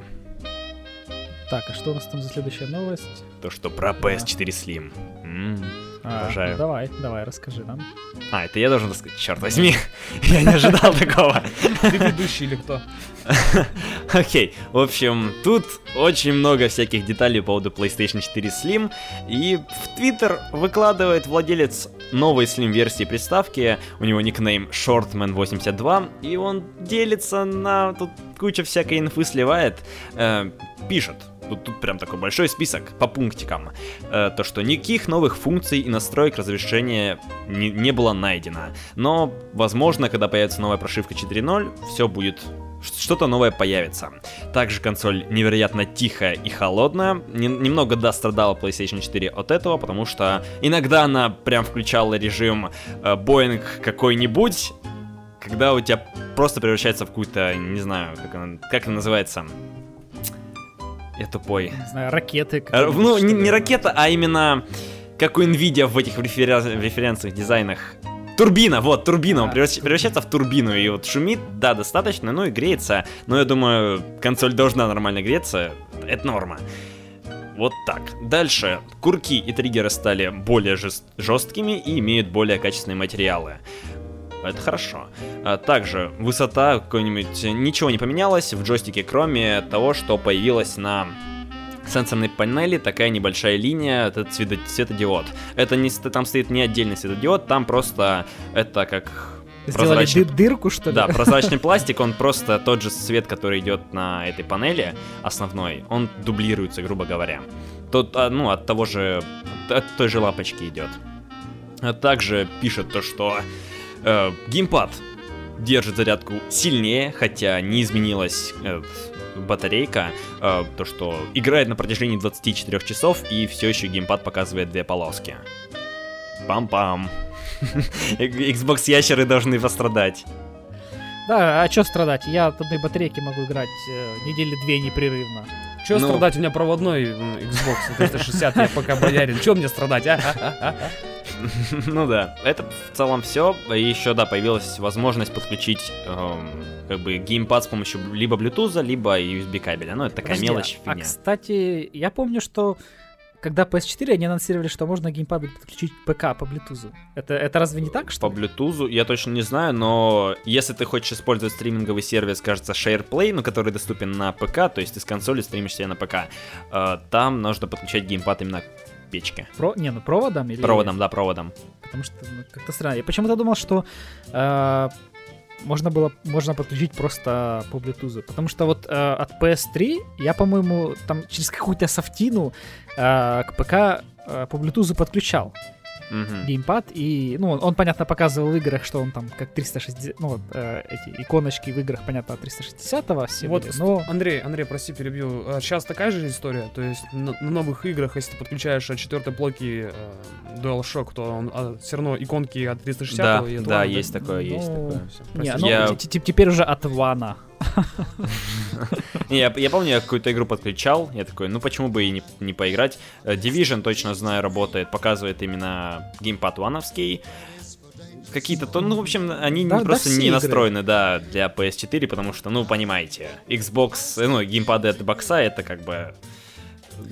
[SPEAKER 3] Так, а что у нас там за следующая новость?
[SPEAKER 1] То, что про PS4 Slim. М-м.
[SPEAKER 3] А, Обожаю. Ну, давай, давай, расскажи нам.
[SPEAKER 1] А, это я должен рассказать. Черт возьми, я не ожидал такого.
[SPEAKER 2] Ты ведущий или кто?
[SPEAKER 1] Окей, в общем, тут очень много всяких деталей по поводу PlayStation 4 Slim, и в Twitter выкладывает владелец новой Slim-версии приставки, у него никнейм Shortman82, и он делится на... тут куча всякой инфы сливает, э, пишет, Тут, тут прям такой большой список по пунктикам. Э, то, что никаких новых функций и настроек разрешения не, не было найдено. Но, возможно, когда появится новая прошивка 4.0, все будет что-то новое появится. Также консоль невероятно тихая и холодная. Нем- немного, да, страдала PlayStation 4 от этого, потому что иногда она прям включала режим э, Boeing какой-нибудь, когда у тебя просто превращается в какую-то, не знаю, как она, как она называется, я тупой.
[SPEAKER 3] Не знаю, ракеты.
[SPEAKER 1] А, ну, не, не ракета, а именно как у Nvidia в этих референ... референциях, дизайнах. Турбина, вот, турбина, он превращается в турбину, и вот шумит, да, достаточно, ну и греется, но я думаю, консоль должна нормально греться, это норма. Вот так. Дальше. Курки и триггеры стали более жест жесткими и имеют более качественные материалы. Это хорошо. А также высота какой-нибудь... Ничего не поменялось в джойстике, кроме того, что появилось на сенсорной панели такая небольшая линия, это светодиод. Это не там стоит не отдельный светодиод, там просто это как
[SPEAKER 3] Сделали
[SPEAKER 1] прозрачный-
[SPEAKER 3] ды- дырку, что ли?
[SPEAKER 1] Да, прозрачный пластик, он просто тот же свет, который идет на этой панели основной, он дублируется, грубо говоря. Тот, а, ну, от того же, от той же лапочки идет. А также пишет то, что э, геймпад держит зарядку сильнее, хотя не изменилась э, батарейка, э, то, что играет на протяжении 24 часов, и все еще геймпад показывает две полоски. Пам-пам. Xbox ящеры должны пострадать.
[SPEAKER 3] Да, а что страдать? Я от одной батарейки могу играть э, недели две непрерывно.
[SPEAKER 2] Че
[SPEAKER 1] Ну.
[SPEAKER 2] страдать? У меня проводной м, Xbox 360, я пока боярин. Че мне страдать, а?
[SPEAKER 1] Ну да, это в целом все. И еще, да, появилась возможность подключить эм, как бы геймпад с помощью либо Bluetooth, либо USB кабеля. Ну, это такая
[SPEAKER 3] Подожди,
[SPEAKER 1] мелочь,
[SPEAKER 3] а, а, кстати, я помню, что когда PS4 они анонсировали, что можно геймпад подключить к ПК по Bluetooth. Это, это разве не так, что
[SPEAKER 1] По? Bluetooth я точно не знаю, но если ты хочешь использовать стриминговый сервис, кажется, SharePlay, ну, который доступен на ПК, то есть ты с консоли стримишь себе на ПК, э, там нужно подключать геймпад именно печке.
[SPEAKER 3] Про... Не, ну проводом или...
[SPEAKER 1] Проводом, да, проводом.
[SPEAKER 3] Потому что ну, как-то странно. Я почему-то думал, что э, можно было можно подключить просто по Bluetooth. Потому что вот э, от PS3 я, по-моему, там через какую-то софтину э, к ПК э, по Bluetooth подключал
[SPEAKER 1] Мгм.
[SPEAKER 3] геймпад. И, ну, он, он, понятно, показывал в играх, что он там как 360... Ну, вот, э, эти иконочки в играх, понятно, 360-го все
[SPEAKER 2] Вот,
[SPEAKER 3] были, но...
[SPEAKER 2] Андрей, Андрей, прости, перебью. Сейчас такая же история, то есть на, на новых играх, если ты подключаешь от четвертой блоки э, DualShock, то он все равно иконки от 360
[SPEAKER 1] Да,
[SPEAKER 2] и от
[SPEAKER 1] да,
[SPEAKER 2] One,
[SPEAKER 1] есть такое, есть
[SPEAKER 3] Ну,
[SPEAKER 1] такое.
[SPEAKER 2] Всё,
[SPEAKER 3] Не, ну,
[SPEAKER 1] Я-
[SPEAKER 3] те- те- теперь уже от Вана.
[SPEAKER 1] Я, я помню, я какую-то игру подключал, я такой, ну почему бы и не, не поиграть. Э, Division, точно знаю, работает, показывает именно геймпад вановский. Какие-то, то, ну, в общем, они
[SPEAKER 3] Да, да,
[SPEAKER 1] просто
[SPEAKER 3] все
[SPEAKER 1] не
[SPEAKER 3] игры.
[SPEAKER 1] настроены, да, для PS4, потому что, ну, понимаете, Xbox, э, ну, геймпады от бокса это как бы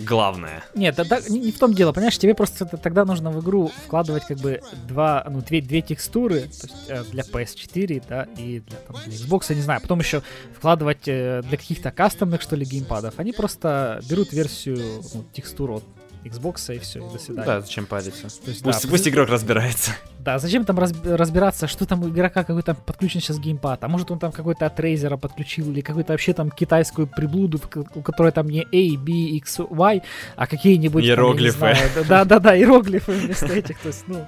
[SPEAKER 1] главное.
[SPEAKER 3] Нет, да, да, не, в том дело, понимаешь, тебе просто тогда нужно в игру вкладывать как бы два, ну, две, две текстуры, то есть э, для PS4, да, и для, там, для Xbox, не знаю, потом еще вкладывать э, для каких-то кастомных, что ли, геймпадов. Они просто берут версию, ну, текстур от Xbox и все, и до свидания.
[SPEAKER 1] Да, зачем париться?
[SPEAKER 3] То есть,
[SPEAKER 1] Пусть,
[SPEAKER 3] да,
[SPEAKER 1] пусть игрок разбирается.
[SPEAKER 3] Да, зачем там разб- разбираться, что там у игрока какой-то подключен сейчас геймпад, а может он там какой-то от Razer подключил, или какую-то вообще там китайскую приблуду, у которой там не A, B, X, Y, а какие-нибудь...
[SPEAKER 1] Иероглифы.
[SPEAKER 3] Да-да-да, иероглифы вместо этих, то есть, ну...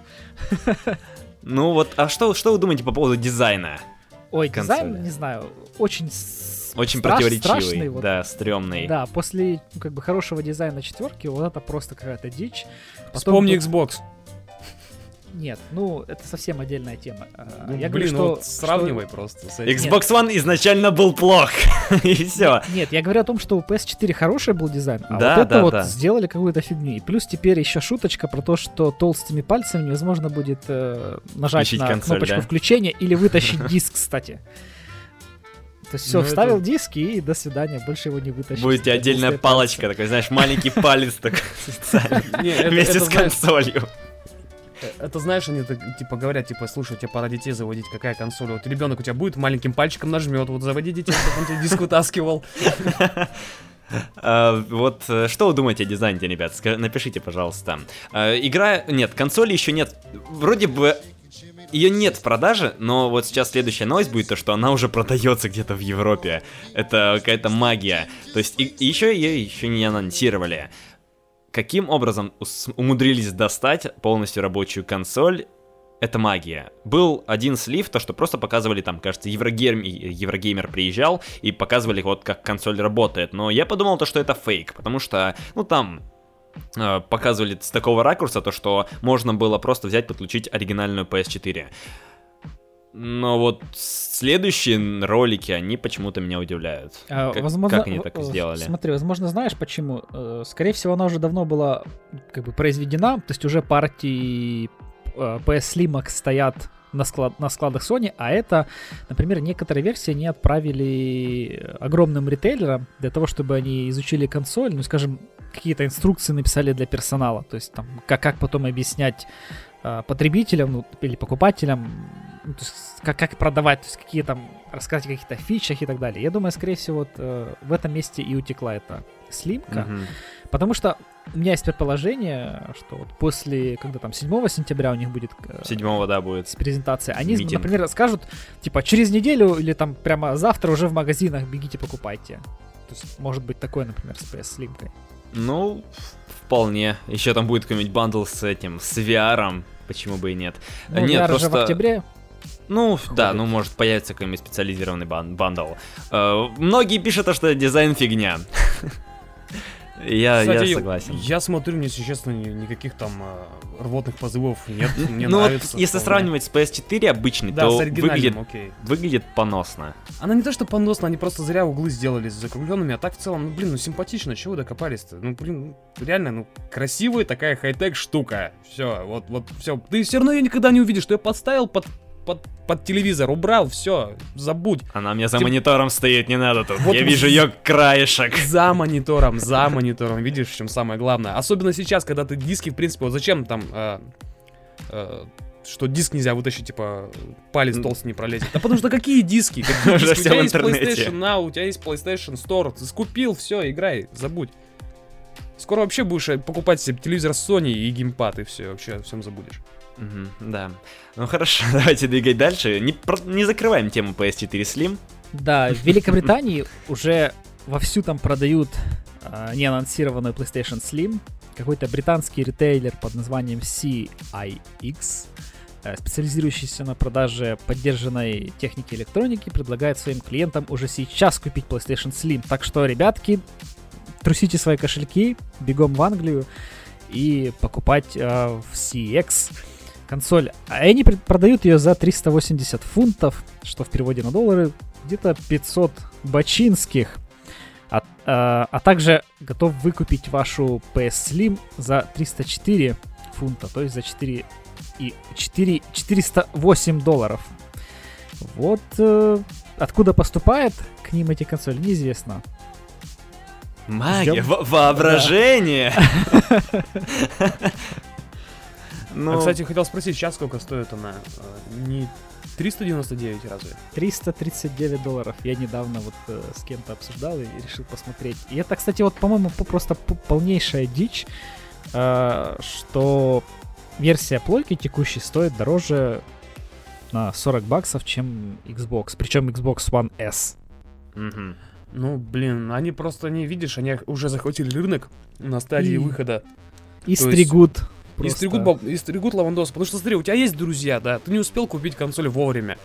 [SPEAKER 1] Ну вот, а что, что вы думаете по поводу дизайна?
[SPEAKER 3] Ой,
[SPEAKER 1] Консоли.
[SPEAKER 3] дизайн, не знаю, очень...
[SPEAKER 1] Очень
[SPEAKER 3] страш-
[SPEAKER 1] противоречивый,
[SPEAKER 3] страшный, вот.
[SPEAKER 1] да, стрёмный.
[SPEAKER 3] Да, после ну, как бы хорошего дизайна четверки, вот это просто какая-то дичь. Потом
[SPEAKER 2] Вспомни
[SPEAKER 3] тут-
[SPEAKER 2] Xbox.
[SPEAKER 3] Нет, ну, это совсем отдельная тема. А,
[SPEAKER 2] Ну,
[SPEAKER 3] я
[SPEAKER 2] блин,
[SPEAKER 3] говорю,
[SPEAKER 2] ну
[SPEAKER 3] что...
[SPEAKER 2] вот сравнивай просто с этим.
[SPEAKER 1] Xbox One изначально был плох, и все.
[SPEAKER 3] Нет, я говорю о том, что у PS4 хороший был дизайн, а
[SPEAKER 1] Да,
[SPEAKER 3] вот это
[SPEAKER 1] да,
[SPEAKER 3] вот
[SPEAKER 1] да.
[SPEAKER 3] сделали какую-то фигню. И плюс теперь еще шуточка про то, что толстыми пальцами невозможно будет э, нажать
[SPEAKER 1] Включить
[SPEAKER 3] на
[SPEAKER 1] консоль,
[SPEAKER 3] кнопочку
[SPEAKER 1] да?
[SPEAKER 3] включения или вытащить диск, кстати. То есть все,
[SPEAKER 2] Ну, это-
[SPEAKER 3] вставил диск и до свидания, больше его не вытащить.
[SPEAKER 1] Будете
[SPEAKER 3] Это
[SPEAKER 1] отдельная палочка, такой, знаешь, маленький палец такой
[SPEAKER 2] это-
[SPEAKER 1] вместе
[SPEAKER 2] это,
[SPEAKER 1] с консолью.
[SPEAKER 2] э, Это знаешь, они так, типа говорят, типа, слушай, тебе пора детей заводить, какая консоль. Вот ребенок у тебя будет маленьким пальчиком нажмет, вот заводи детей, чтобы он тебе диск вытаскивал.
[SPEAKER 1] А, Вот э, что вы думаете о дизайне, ребят? Ска- Напишите, пожалуйста. А, Игра... Нет, консоли еще нет. Вроде бы ее нет в продаже, но вот сейчас следующая новость будет то, что она уже продается где-то в Европе. Это какая-то магия. То есть и, еще ее еще не анонсировали. Каким образом умудрились достать полностью рабочую консоль? Это магия. Был один слив, то что просто показывали там, кажется, Еврогейм, Еврогеймер приезжал и показывали вот как консоль работает. Но я подумал то, что это фейк, потому что, ну там показывали с такого ракурса то, что можно было просто взять, подключить оригинальную PS4. Но вот следующие ролики, они почему-то меня удивляют.
[SPEAKER 3] А,
[SPEAKER 1] Как,
[SPEAKER 3] возможно,
[SPEAKER 1] как они так
[SPEAKER 3] э,
[SPEAKER 1] сделали?
[SPEAKER 3] Смотри, возможно, знаешь почему? Э, Скорее всего, она уже давно была как бы произведена, то есть уже партии э, PS Slim стоят на, склад, на складах Sony, а это, например, некоторые версии они отправили огромным ритейлерам для того, чтобы они изучили консоль, ну, скажем, какие-то инструкции написали для персонала, то есть там, как, как потом объяснять э, потребителям ну, или покупателям, ну, то есть как, как продавать, то есть какие там, рассказать о каких-то фичах и так далее. Я думаю, скорее всего, вот э, в этом месте и утекла эта слимка,
[SPEAKER 1] Мгм.
[SPEAKER 3] Потому что у меня есть предположение, что вот после, когда там 7 сентября у них будет э,
[SPEAKER 1] Седьмого, да, будет.
[SPEAKER 3] с презентацией, они,
[SPEAKER 1] Митинг.
[SPEAKER 3] например, скажут, типа, через неделю или там прямо завтра уже в магазинах бегите, покупайте. То есть, может быть, такое, например, с Slim.
[SPEAKER 1] Ну, вполне. Еще там будет какой-нибудь bundle с этим, с VR, почему бы и нет.
[SPEAKER 3] Ну,
[SPEAKER 1] нет,
[SPEAKER 3] VR
[SPEAKER 1] просто...
[SPEAKER 3] в октябре.
[SPEAKER 1] Ну, да,
[SPEAKER 3] Ходит.
[SPEAKER 1] ну может появится какой-нибудь специализированный bun- bundle. Э, многие пишут, то, что дизайн фигня. Я, я
[SPEAKER 2] Кстати,
[SPEAKER 1] согласен.
[SPEAKER 2] Я смотрю, мне, если честно, ни- никаких там э, рвотных позывов нет. Мне
[SPEAKER 1] ну вот,
[SPEAKER 2] нравится.
[SPEAKER 1] если
[SPEAKER 2] вполне.
[SPEAKER 1] сравнивать с PS4 обычный,
[SPEAKER 2] Да,
[SPEAKER 1] то выглядит,
[SPEAKER 2] окей.
[SPEAKER 1] выглядит поносно.
[SPEAKER 2] Она не то что поносна, они просто зря углы сделали с закругленными, а так в целом, ну блин, ну симпатично, чего вы докопались-то? Ну блин, ну, реально, ну красивая такая хай-тек штука. Все, вот, вот, все. Ты все равно ее никогда не увидишь, что я подставил под, под, под телевизор, убрал, все, забудь.
[SPEAKER 1] Она меня за
[SPEAKER 2] Тем-
[SPEAKER 1] монитором стоит, не надо тут.
[SPEAKER 2] Вот
[SPEAKER 1] Я вижу ее краешек.
[SPEAKER 2] За монитором, за монитором, видишь, в чем самое главное. Особенно сейчас, когда ты диски, в принципе, вот зачем там, э, э, что диск нельзя вытащить, типа, палец толстый не пролезет. Да потому что какие диски? Какие диски? У тебя есть. PlayStation Now, у тебя есть PlayStation Store, ты скупил, все, играй, забудь. Скоро вообще будешь э, покупать себе телевизор Sony и геймпад, и все, вообще о всем забудешь.
[SPEAKER 1] Да. Ну хорошо, давайте двигать дальше. Не, про- не закрываем тему PS4 Slim.
[SPEAKER 3] Да, в Великобритании уже вовсю там продают а, неанонсированную PlayStation Slim. Какой-то британский ритейлер под названием CIX, э, специализирующийся на продаже поддержанной техники электроники, предлагает своим клиентам уже сейчас купить PlayStation Slim. Так что, ребятки, трусите свои кошельки, бегом в Англию и покупать э, в CX консоль. А они продают ее за 380 фунтов, что в переводе на доллары где-то 500 бачинских. А, а- а также готов выкупить вашу PS Slim за 304 фунта, то есть за 4 и 4, 408 долларов. Вот э, откуда поступает к ним эти консоли, неизвестно.
[SPEAKER 1] Магия,
[SPEAKER 3] Ждём.
[SPEAKER 1] во- воображение. Ну,
[SPEAKER 2] А, кстати, хотел спросить, сейчас сколько стоит она? Э, Не 399 разве?
[SPEAKER 3] 339 долларов. Я недавно вот э, с кем-то обсуждал и решил посмотреть. И это, кстати, вот, по-моему, по- просто полнейшая дичь, э, что версия плойки текущей стоит дороже на 40 баксов, чем Xbox. Причем Xbox One S.
[SPEAKER 1] мгм.
[SPEAKER 2] Ну, блин, они просто не видишь, они уже захватили рынок на стадии
[SPEAKER 3] И-
[SPEAKER 2] выхода.
[SPEAKER 3] И
[SPEAKER 2] То есть
[SPEAKER 3] стригут.
[SPEAKER 2] И
[SPEAKER 3] просто.
[SPEAKER 2] стригут, баб- и стригут лавандос. Потому что смотри, у тебя есть друзья, да, ты не успел купить консоль вовремя.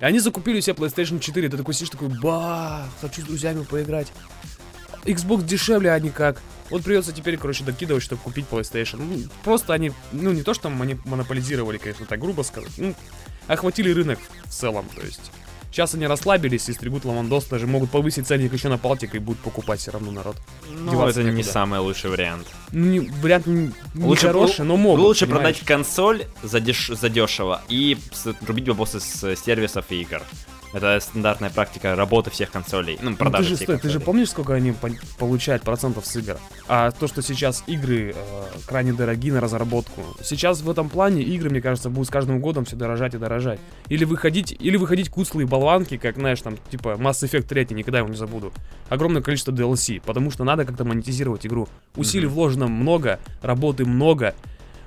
[SPEAKER 2] И они закупили себе PlayStation 4, ты такой сидишь такой, ба, хочу с друзьями поиграть. Xbox дешевле, а никак. Вот придется теперь, короче, докидывать, чтобы купить PlayStation. Ну, просто они, ну, не то, что мони- монополизировали, конечно, так грубо сказать. Ну, охватили рынок в целом, то есть. Сейчас они расслабились и стригут лавандос, даже могут повысить ценник еще на палтик и будут покупать все равно народ.
[SPEAKER 1] Ну,
[SPEAKER 2] деваться
[SPEAKER 1] это не
[SPEAKER 2] некуда.
[SPEAKER 1] самый лучший вариант.
[SPEAKER 2] Ну, не, вариант не, не
[SPEAKER 1] Лучше-
[SPEAKER 2] хороший, но могут.
[SPEAKER 1] Лучше
[SPEAKER 2] понимаешь?
[SPEAKER 1] продать консоль за, деш- за дешево и рубить бабосы с сервисов и игр. Это стандартная практика работы всех консолей. Ну,
[SPEAKER 2] Ну,
[SPEAKER 1] продажи
[SPEAKER 2] ты же,
[SPEAKER 1] всех
[SPEAKER 2] стой, ты же
[SPEAKER 1] консолей.
[SPEAKER 2] помнишь, сколько они по- получают процентов с игр? А то, что сейчас игры э, крайне дороги на разработку. Сейчас в этом плане игры, мне кажется, будут с каждым годом все дорожать и дорожать. Или выходить, или выходить куцлые болванки, как, знаешь, там, типа Mass Effect 3, никогда его не забуду. Огромное количество DLC, потому что надо как-то монетизировать игру. Усилий
[SPEAKER 1] Мгм.
[SPEAKER 2] вложено много, работы много.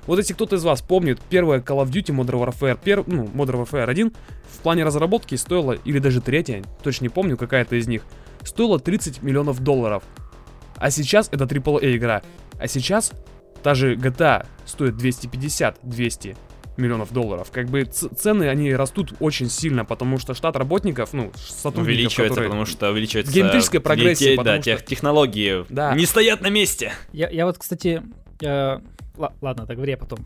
[SPEAKER 2] Вот если кто-то из вас помнит, первая Call of Duty Modern Warfare, пер, ну, Modern Warfare 1, в плане разработки стоила, или даже третья, точно не помню, какая-то из них, стоила 30 миллионов долларов. А сейчас это AAA игра. А сейчас та же GTA стоит 250-200 миллионов долларов. Как бы цены, они растут очень сильно, потому что штат работников, ну, сотрудников,
[SPEAKER 1] Увеличивается,
[SPEAKER 2] которые-
[SPEAKER 1] потому что увеличивается...
[SPEAKER 2] Геометрическая прогрессия, потому
[SPEAKER 1] Да,
[SPEAKER 2] что-
[SPEAKER 1] тех, технологии
[SPEAKER 2] Да.
[SPEAKER 1] не стоят на месте.
[SPEAKER 3] Я, я вот, кстати... э, ладно, так я потом.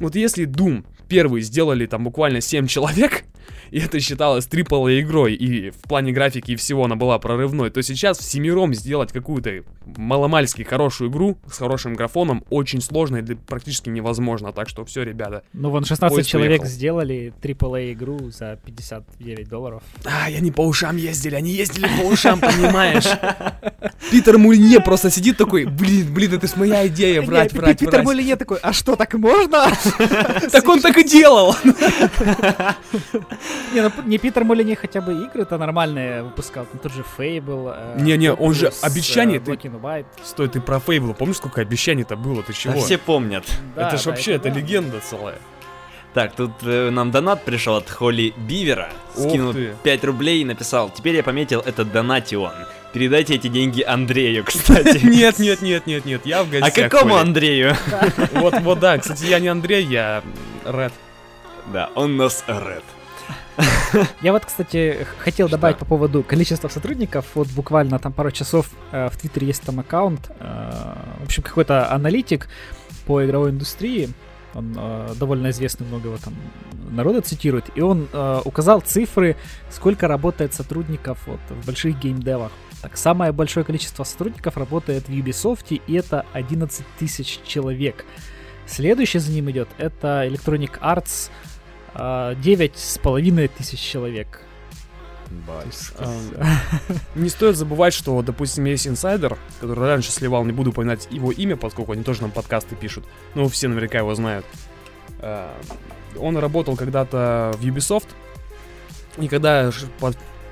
[SPEAKER 2] Вот если Doom первый сделали там буквально 7 человек, и это считалось AAA игрой, и в плане графики и всего она была прорывной, то сейчас всемиром сделать какую-то маломальски хорошую игру с хорошим графоном очень сложно и практически невозможно. Так что все, ребята.
[SPEAKER 3] Ну, вон 16
[SPEAKER 2] Поезд
[SPEAKER 3] человек
[SPEAKER 2] уехал.
[SPEAKER 3] сделали AAA игру за 59 долларов.
[SPEAKER 2] А, и они по ушам ездили, они ездили по ушам, понимаешь? Питер Мульне просто сидит такой, блин, блин, это ж моя идея, врать,
[SPEAKER 3] Не,
[SPEAKER 2] врать,
[SPEAKER 3] Питер
[SPEAKER 2] врать.
[SPEAKER 3] Молинье такой, а что, так можно?
[SPEAKER 2] Так он так и делал.
[SPEAKER 3] Не, ну не Питер Молинье хотя бы игры-то нормальные выпускал. Ну, тот же Fable. э,
[SPEAKER 2] Не-не, он же
[SPEAKER 3] плюс, э,
[SPEAKER 2] обещание, ты-. Стой, ты про Фейбл, помнишь, сколько обещаний-то было, ты
[SPEAKER 1] Да
[SPEAKER 2] чего?
[SPEAKER 1] все помнят.
[SPEAKER 3] Да,
[SPEAKER 2] это ж
[SPEAKER 3] да,
[SPEAKER 2] вообще, это
[SPEAKER 3] да.
[SPEAKER 2] легенда целая.
[SPEAKER 1] Так, тут э, нам донат пришел от Холли Бивера.
[SPEAKER 2] Ух
[SPEAKER 1] Скинул
[SPEAKER 2] ты.
[SPEAKER 1] 5 рублей и написал, теперь я пометил это донатион. Передайте эти деньги Андрею, кстати.
[SPEAKER 2] Нет, нет, нет, нет, нет, я в
[SPEAKER 1] А
[SPEAKER 2] гостях.
[SPEAKER 1] какому
[SPEAKER 2] Коля.
[SPEAKER 1] Андрею?
[SPEAKER 2] Вот, вот, да, кстати, я не Андрей, я Ред.
[SPEAKER 1] Да, он нас ред.
[SPEAKER 3] Я вот, кстати, хотел
[SPEAKER 1] Что?
[SPEAKER 3] добавить по поводу количества сотрудников. Вот буквально там пару часов э, в Твиттере есть там аккаунт. э, в общем, какой-то аналитик по игровой индустрии. Он э, довольно известный, много его там народа цитирует. И он э, указал цифры, сколько работает сотрудников вот, в больших геймдевах. Так, самое большое количество сотрудников работает в Ubisoft, и это 11 тысяч человек. Следующий за ним идет, это Electronic Arts, девять с половиной тысяч человек.
[SPEAKER 2] А, Не стоит забывать, что, допустим, есть инсайдер, который раньше сливал, не буду упоминать его имя, поскольку они тоже нам подкасты пишут. Ну, все наверняка его знают. А, Он работал когда-то в Ubisoft, и когда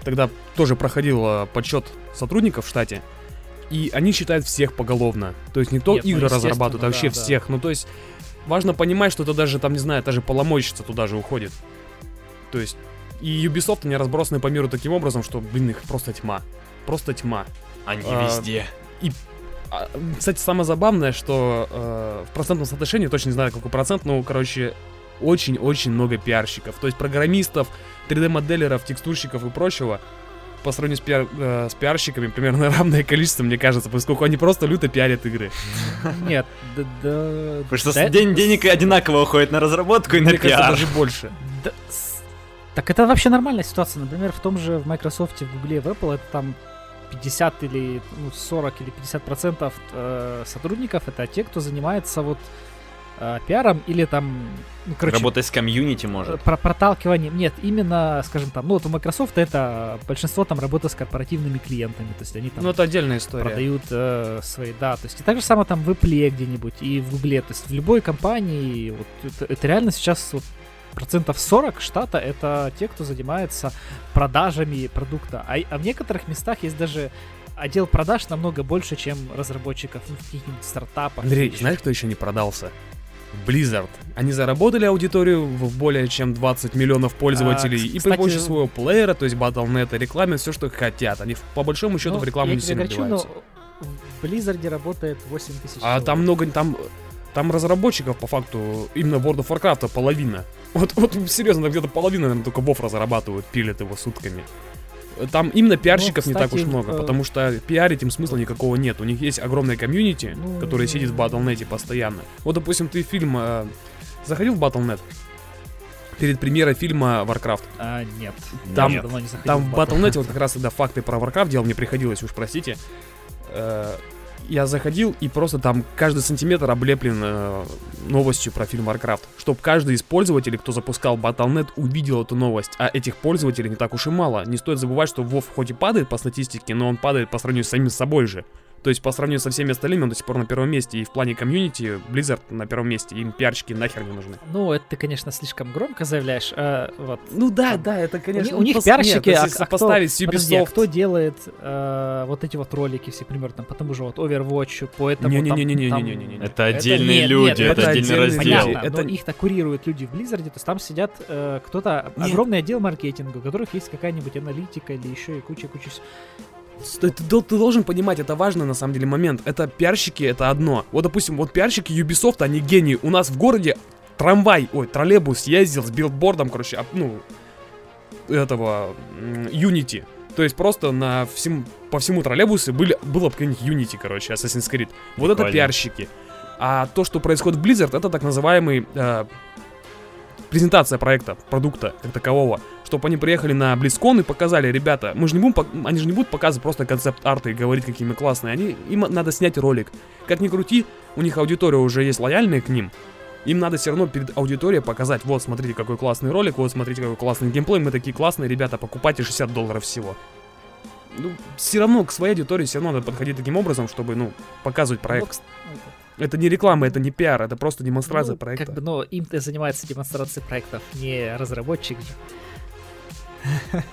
[SPEAKER 2] тогда тоже проходил а, подсчет сотрудников в штате, и они считают всех поголовно. То есть не то
[SPEAKER 3] Нет, ну,
[SPEAKER 2] игры разрабатывают, а вообще
[SPEAKER 3] да, да.
[SPEAKER 2] всех. Ну, то есть важно понимать, что это даже, там, не знаю, даже поломойщица туда же уходит. То есть и Ubisoft, они разбросаны по миру таким образом, что, блин, их просто тьма. Просто тьма.
[SPEAKER 1] Они
[SPEAKER 2] А,
[SPEAKER 1] везде.
[SPEAKER 2] А, кстати, самое забавное, что э, в процентном соотношении, точно не знаю какой процент, но, короче, очень-очень много пиарщиков. То есть программистов, 3D-моделеров, текстурщиков и прочего по сравнению с, пиар- э, с пиарщиками примерно равное количество, мне кажется, поскольку они просто люто пиарят игры.
[SPEAKER 3] Нет, да, да-
[SPEAKER 1] Потому что
[SPEAKER 3] да-
[SPEAKER 1] день денег одинаково уходит на разработку и на пиар.
[SPEAKER 2] даже больше.
[SPEAKER 3] да с- Так это вообще нормальная ситуация. Например, в том же в Microsoft, в Google, в Apple это там 50 или ну, 40 или 50 процентов э, сотрудников это те, кто занимается вот э, пиаром или там, ну, короче,
[SPEAKER 1] Работать с комьюнити
[SPEAKER 3] э,
[SPEAKER 1] может.
[SPEAKER 3] про проталкиванием. Нет, именно, скажем там, ну вот у Microsoft это большинство там работа с корпоративными клиентами, то есть они там
[SPEAKER 2] Ну, это отдельная история.
[SPEAKER 3] продают э, свои, да, то есть и так же самое там в Apple где-нибудь и в Гугле, то есть в любой компании, вот это, это реально сейчас вот процентов 40 штата это те, кто занимается продажами продукта, а, а в некоторых местах есть даже отдел продаж намного больше, чем разработчиков ну, в каких-нибудь стартапах.
[SPEAKER 2] Андрей, знаешь, кто еще не продался? Blizzard. Они заработали аудиторию в более чем 20 миллионов пользователей
[SPEAKER 3] А,
[SPEAKER 2] и при
[SPEAKER 3] кстати,
[SPEAKER 2] помощи своего плеера, то есть Battle.net, рекламят все, что хотят. Они по большому счету
[SPEAKER 3] Ну,
[SPEAKER 2] в рекламу не сильно
[SPEAKER 3] огорчу,
[SPEAKER 2] вливаются.
[SPEAKER 3] в Blizzard работает 8 тысяч
[SPEAKER 2] А
[SPEAKER 3] человек.
[SPEAKER 2] там много, там, там разработчиков, по факту, именно World of Warcraft половина. Вот, вот серьезно, там где-то половина, наверное, только Вов разрабатывают, пилят его сутками. Там именно пиарщиков не так
[SPEAKER 3] кстати,
[SPEAKER 2] уж много,
[SPEAKER 3] э,
[SPEAKER 2] потому что пиарить им смысла никакого нет. У них есть огромная комьюнити,
[SPEAKER 3] Ну,
[SPEAKER 2] которая сидит в Battle.net постоянно. Вот, допустим, ты фильм... э, заходил в Battle.net? Перед премьерой фильма Warcraft.
[SPEAKER 3] А, нет.
[SPEAKER 2] Там-
[SPEAKER 3] Я давно не заходил
[SPEAKER 2] Там в.
[SPEAKER 3] Battle.net
[SPEAKER 2] вот как раз когда факты про Warcraft делал, мне приходилось, уж простите. Э, Я заходил, и просто там каждый сантиметр облеплен э, новостью про фильм Warcraft. Чтоб каждый из пользователей, кто запускал Battle.net, увидел эту новость. А этих пользователей не так уж и мало. Не стоит забывать, что WoW хоть и падает по статистике, но он падает по сравнению с самим собой же. То есть по сравнению со всеми остальными он до сих пор на первом месте. И в плане комьюнити Blizzard на первом месте. Им пиарщики нахер не нужны.
[SPEAKER 3] Ну, это ты, конечно, слишком громко заявляешь. а, вот.
[SPEAKER 2] Ну да,
[SPEAKER 3] Там-
[SPEAKER 2] да, это, конечно...
[SPEAKER 3] у них
[SPEAKER 2] пос-
[SPEAKER 3] пиарщики,
[SPEAKER 2] нет,
[SPEAKER 3] а- а кто-
[SPEAKER 2] поставить с
[SPEAKER 3] Подожди, а
[SPEAKER 2] Ubisoft...
[SPEAKER 3] кто делает э, вот эти вот ролики все, примерно, там, потому же вот Overwatch, по этому там-
[SPEAKER 2] Не-не-не-не-не-не-не-не.
[SPEAKER 3] там-
[SPEAKER 1] Это отдельные
[SPEAKER 3] нет,
[SPEAKER 1] люди,
[SPEAKER 3] нет,
[SPEAKER 1] это
[SPEAKER 2] это
[SPEAKER 1] отдельный раздел.
[SPEAKER 3] Понятно,
[SPEAKER 2] Это-
[SPEAKER 3] но их-то курируют люди в Blizzard, то есть там сидят э, кто-то,
[SPEAKER 2] Нет.
[SPEAKER 3] огромный отдел маркетинга, у которых есть какая-нибудь аналитика или еще и куча-куча...
[SPEAKER 2] Ты, ты ты должен понимать, это важный на самом деле момент. Это пиарщики, это одно. Вот, допустим, вот пиарщики Ubisoft, они гении. У нас в городе трамвай, ой, троллейбус ездил с билбордом, короче, об- ну, этого, Unity. То есть просто на всем, по всему троллейбусу были, было какой-нибудь Unity, короче, Assassin's Creed. Вот это
[SPEAKER 1] Прикольно.
[SPEAKER 2] пиарщики. А то, что происходит в Blizzard, это так называемый э, презентация проекта, продукта как такового. Чтобы они приехали на BlizzCon и показали, ребята, мы же не будем, они же не будут показывать просто концепт-арты и говорить, какие мы классные. Они, им надо снять ролик. Как ни крути, у них аудитория уже есть лояльная к ним. Им надо все равно перед аудиторией показать, вот, смотрите, какой классный ролик, вот, смотрите, какой классный геймплей, мы такие классные, ребята, покупайте 60 долларов всего. ну, все равно к своей аудитории все равно надо подходить таким образом, чтобы, ну, показывать
[SPEAKER 3] Ну,
[SPEAKER 2] проект. Это не реклама, это не пиар, это просто демонстрация
[SPEAKER 3] ну,
[SPEAKER 2] проекта.
[SPEAKER 3] Как бы, но им-то занимается демонстрацией проектов, не разработчик же.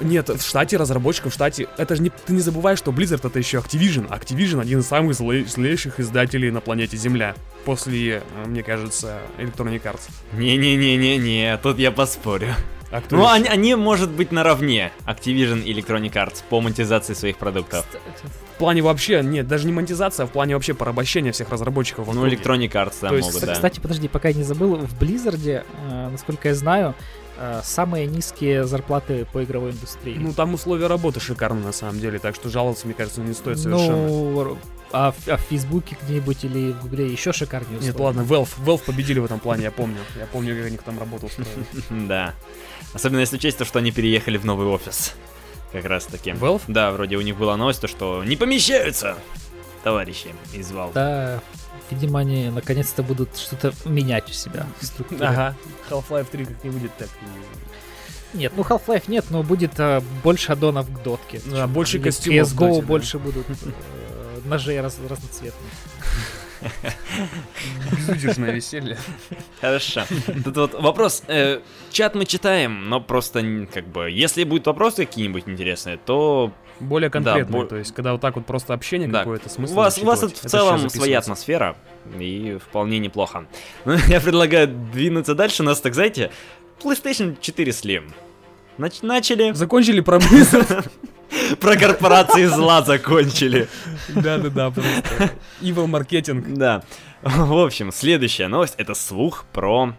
[SPEAKER 2] Нет, в штате разработчиков, в штате... Это же не... Ты не забывай, что Blizzard это еще Activision. Activision один из самых зле- злейших издателей на планете Земля. После, э, мне кажется, Electronic Arts.
[SPEAKER 1] Не-не-не-не-не, тут я поспорю.
[SPEAKER 2] А кто
[SPEAKER 1] Ну,
[SPEAKER 2] еще?
[SPEAKER 1] они, они, может быть, наравне Activision и Electronic Arts по монетизации своих продуктов.
[SPEAKER 2] В плане вообще, нет, даже не монетизация, а в плане вообще порабощения всех разработчиков.
[SPEAKER 1] Ну. Electronic Arts, да,
[SPEAKER 2] То есть,
[SPEAKER 1] могут,
[SPEAKER 3] Кстати,
[SPEAKER 1] да.
[SPEAKER 3] Кстати, подожди, пока я не забыл, в Blizzard, э, насколько я знаю, э, самые низкие зарплаты по игровой индустрии.
[SPEAKER 2] Ну, там условия работы шикарные на самом деле, так что жаловаться, мне кажется, не стоит совершенно.
[SPEAKER 3] Ну, а, в- а в Фейсбуке где-нибудь или в Гугле еще шикарнее
[SPEAKER 2] Нет, ладно, Valve, Valve победили в этом плане, я помню. Я помню, как они там работал.
[SPEAKER 1] Да. Особенно если учесть то, что они переехали в новый офис. Как раз таки.
[SPEAKER 2] Valve?
[SPEAKER 1] Да, вроде у них была новость, то, что не помещаются товарищи из Valve.
[SPEAKER 3] Да, видимо, они наконец-то будут что-то менять у себя в структуре.
[SPEAKER 2] Ага. Half-Life 3 как не будет, так и...
[SPEAKER 3] Нет, ну Half-Life нет, но будет э, больше аддонов к дотке.
[SPEAKER 2] Да, больше костюмов,
[SPEAKER 3] CSGO
[SPEAKER 2] кстати, да.
[SPEAKER 3] больше будут ножей раз- разноцветных.
[SPEAKER 2] Безудержное веселье.
[SPEAKER 1] Хорошо. Тут вот вопрос. э, чат мы читаем, но просто как бы, если будут вопросы какие-нибудь интересные, то
[SPEAKER 2] Более конкретное,
[SPEAKER 1] бо-
[SPEAKER 2] то есть, когда вот так вот просто общение
[SPEAKER 1] Да.
[SPEAKER 2] какое-то,
[SPEAKER 1] у
[SPEAKER 2] смысл
[SPEAKER 1] вас, у вас тут в
[SPEAKER 2] Это
[SPEAKER 1] целом своя атмосфера, и вполне неплохо. Ну, я предлагаю двинуться дальше. У нас, так знаете, PlayStation 4 Slim. Нач- начали,
[SPEAKER 2] Закончили про.
[SPEAKER 1] про корпорации зла закончили.
[SPEAKER 2] Да-да-да, просто. Evil маркетинг.
[SPEAKER 1] Да. В общем, следующая новость это слух про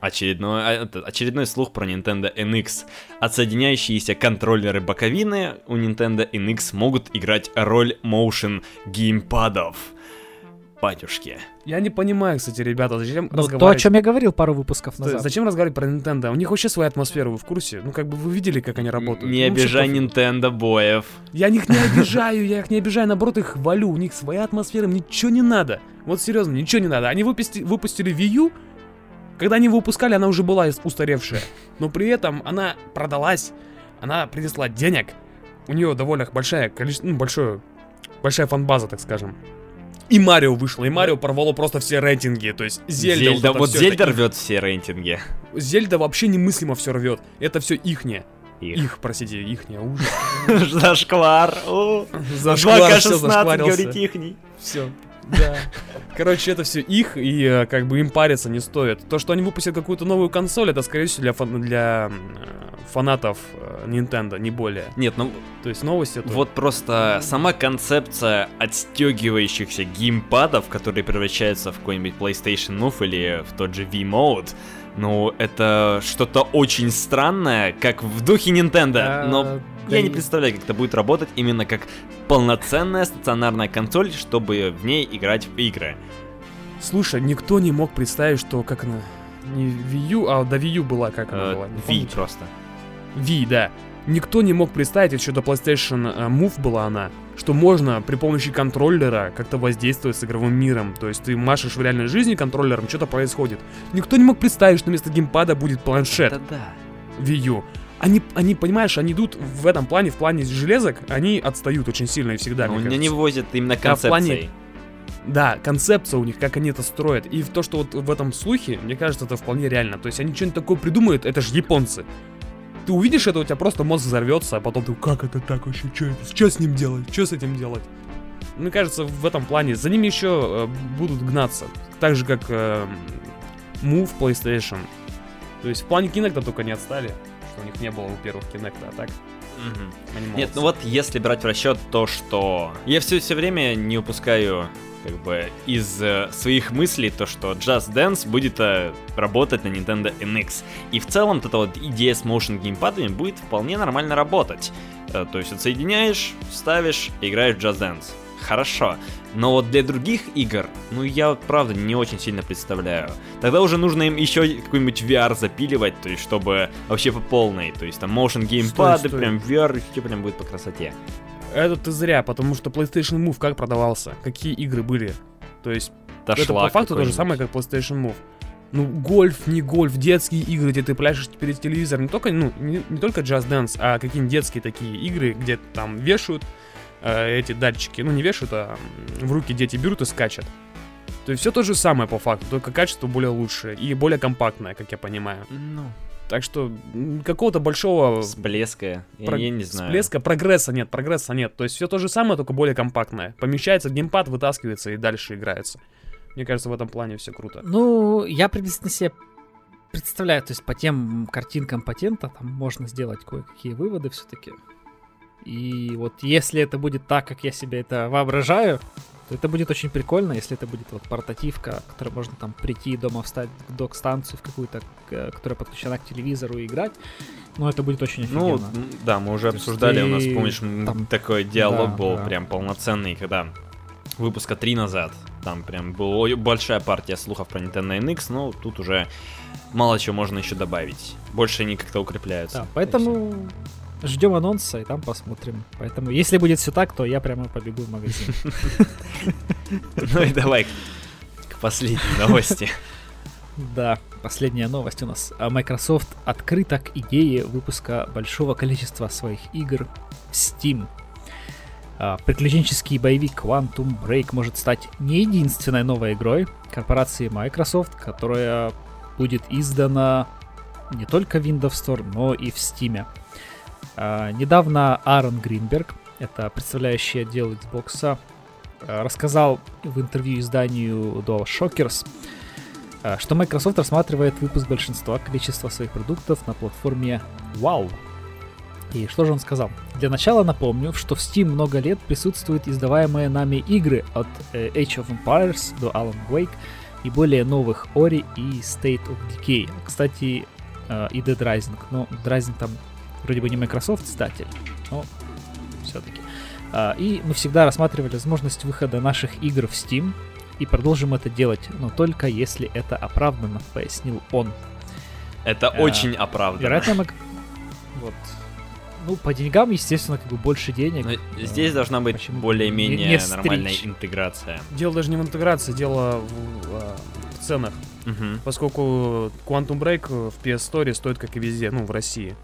[SPEAKER 1] очередной, а, очередной слух про Nintendo NX. Отсоединяющиеся контроллеры боковины у Nintendo NX могут играть роль motion геймпадов. Батюшки.
[SPEAKER 2] Я не понимаю, кстати, ребята, зачем
[SPEAKER 3] Ну, то, о
[SPEAKER 2] разговаривать...
[SPEAKER 3] чем я говорил пару выпусков назад.
[SPEAKER 2] Зачем разговаривать про Nintendo? У них вообще своя атмосфера, вы в курсе? Ну, как бы вы видели, как они работают?
[SPEAKER 1] Не
[SPEAKER 2] Ну,
[SPEAKER 1] обижай. Nintendo боев.
[SPEAKER 2] Я них не обижаю, я их не обижаю, наоборот, их хвалю. У них своя атмосфера, им ничего не надо. Вот серьезно, ничего не надо. Они выпусти- выпустили Wii U, когда они его выпускали, она уже была устаревшая. Но при этом она продалась, она принесла денег. У нее довольно большая количество, ну, большое, большая фанбаза, так скажем. И Марио вышло, и Марио порвало просто все рейтинги, то есть Зельда,
[SPEAKER 1] Зельда,
[SPEAKER 2] вот,
[SPEAKER 1] вот
[SPEAKER 2] всё,
[SPEAKER 1] Зельда
[SPEAKER 2] это
[SPEAKER 1] рвет все рейтинги.
[SPEAKER 2] их. Зельда вообще немыслимо все рвет. Это все ихнее.
[SPEAKER 1] Их.
[SPEAKER 2] Их, простите, ихнее, ужас.
[SPEAKER 1] Зашквар.
[SPEAKER 2] Зашквар,
[SPEAKER 1] 2К16
[SPEAKER 2] зашкварился.
[SPEAKER 1] говорит ихний.
[SPEAKER 2] Все. Да. Короче, это все их, и э, как бы им париться не стоит. То, что они выпустят какую-то новую консоль, это, скорее всего, для, фан- для э, фанатов э, Nintendo, не более.
[SPEAKER 1] Нет, ну
[SPEAKER 2] То есть новости это...
[SPEAKER 1] Вот просто сама концепция отстегивающихся геймпадов, которые превращаются в какой-нибудь PlayStation Move или в тот же V-Mode, ну, это что-то очень странное, как в духе Nintendo,
[SPEAKER 3] А,
[SPEAKER 1] но я не представляю, как это будет работать именно как полноценная стационарная консоль, чтобы в ней играть в игры.
[SPEAKER 2] Слушай, никто не мог представить, что как она... Не Wii U, а до Wii U была, как она
[SPEAKER 1] Э,
[SPEAKER 2] была? помните?
[SPEAKER 1] просто.
[SPEAKER 2] Wii, да. Никто не мог представить, еще до PlayStation э, Move была она, что можно при помощи контроллера как-то воздействовать с игровым миром. То есть ты машешь в реальной жизни контроллером, что-то происходит. Никто не мог представить, что вместо геймпада будет планшет
[SPEAKER 1] Да-да.
[SPEAKER 2] Wii U. Они, они, понимаешь, они идут в этом плане, в плане железок, они отстают очень сильно и всегда,
[SPEAKER 1] Но
[SPEAKER 2] мне
[SPEAKER 1] они не вывозят именно
[SPEAKER 2] А в плане-. Да, концепция у них, как они это строят. И в то, что вот в этом слухе, мне кажется, это вполне реально. То есть они что-нибудь такое придумают, это же японцы. Ты увидишь это, у тебя просто мозг взорвется, а потом ты, как это так вообще, что это, что с ним делать, что с этим делать? Мне кажется, в этом плане за ними еще э, будут гнаться. Так же, как э, Move PlayStation. То есть в плане Kinect только не отстали, у них не было, во-первых, Kinect, а так они
[SPEAKER 1] Нет, ну вот если брать в расчет то, что я все все время не упускаю как бы из э, своих мыслей то, что Just Dance будет э, работать на Nintendo NX. И в целом вот эта вот идея с motion геймпадами будет вполне нормально работать. Э, то есть отсоединяешь, ставишь, играешь в Just Dance. Хорошо. Но вот для других игр, ну я вот правда не очень сильно представляю. Тогда уже нужно им еще какой-нибудь VR запиливать, то есть чтобы вообще по полной. То есть там motion геймпады, прям VR, и все прям будет по красоте.
[SPEAKER 2] Это ты зря, потому что PlayStation Move как продавался? Какие игры были? То есть
[SPEAKER 1] Да
[SPEAKER 2] это по факту то же самое, как PlayStation Move. ну, гольф, не гольф, детские игры, где ты пляшешь перед телевизором, не только, ну, не, не только Just Dance, а какие-нибудь детские такие игры, где там вешают эти датчики, ну, не вешают, а в руки дети берут и скачут. То есть все то же самое по факту, только качество более лучшее и более компактное, как я понимаю.
[SPEAKER 1] Ну,
[SPEAKER 2] Так что какого-то большого
[SPEAKER 1] всплеска, я,
[SPEAKER 2] про-
[SPEAKER 1] я не знаю.
[SPEAKER 2] всплеска, прогресса нет, прогресса нет. То есть все то же самое, только более компактное. Помещается в геймпад, вытаскивается и дальше играется. Мне кажется, в этом плане все круто.
[SPEAKER 3] Ну, я приблизительно себе представляю, то есть по тем картинкам патента там можно сделать кое-какие выводы все-таки. И вот если это будет так, как я себе это воображаю, то это будет очень прикольно, если это будет вот портативка, которая можно там прийти дома встать к док-станцию в какую-то, к- которая подключена к телевизору и играть. Ну, это будет очень
[SPEAKER 1] Ну,
[SPEAKER 3] офигенно.
[SPEAKER 1] м, да, мы уже
[SPEAKER 3] То
[SPEAKER 1] обсуждали, у нас,
[SPEAKER 3] ты
[SPEAKER 1] помнишь,
[SPEAKER 3] там-
[SPEAKER 1] такой диалог
[SPEAKER 3] Да,
[SPEAKER 1] был
[SPEAKER 3] да.
[SPEAKER 1] прям полноценный, когда выпуска 3 назад, там прям была большая партия слухов про Nintendo NX, но тут уже мало чего можно еще добавить. Больше они как-то укрепляются.
[SPEAKER 3] Да, поэтому ждем анонса и там посмотрим. Поэтому, если будет все так, то я прямо побегу в магазин.
[SPEAKER 1] Ну и давай к- последней новости.
[SPEAKER 3] Да, последняя новость у нас. А Microsoft открыта к идее выпуска большого количества своих игр в Steam. А, Приключенческий боевик Quantum Break может стать не единственной новой игрой корпорации Microsoft, которая будет издана не только в Windows Store, но и в Steam. А, Недавно Аарон Гринберг, это представляющий отдел Xbox, а, рассказал в интервью изданию DualShockers, а, что Microsoft рассматривает выпуск большинства количества своих продуктов на платформе WoW. И что же он сказал? Для начала напомню, что в Steam много лет присутствуют издаваемые нами игры от э, Age of Empires до Alan Wake и более новых Ori и State of Decay. Кстати, э, и Dead Rising. Но Dead Rising там вроде бы не Microsoft издатель, но все-таки. И мы всегда рассматривали возможность выхода наших игр в Steam, и продолжим это делать, но только если это оправдано, пояснил он.
[SPEAKER 1] Это
[SPEAKER 3] Э,
[SPEAKER 1] очень оправданно.
[SPEAKER 3] Вероятно, мы... Вот. Ну, по деньгам, естественно, как бы больше денег.
[SPEAKER 1] Но
[SPEAKER 3] Э,
[SPEAKER 1] здесь должна быть
[SPEAKER 3] почему
[SPEAKER 1] более-менее
[SPEAKER 3] не- не
[SPEAKER 1] нормальная
[SPEAKER 3] стричь?
[SPEAKER 1] интеграция.
[SPEAKER 2] Дело даже не в интеграции, дело в, а, в ценах.
[SPEAKER 1] Мгм.
[SPEAKER 2] Поскольку Quantum Break в PS Store стоит, как и везде, ну, в России.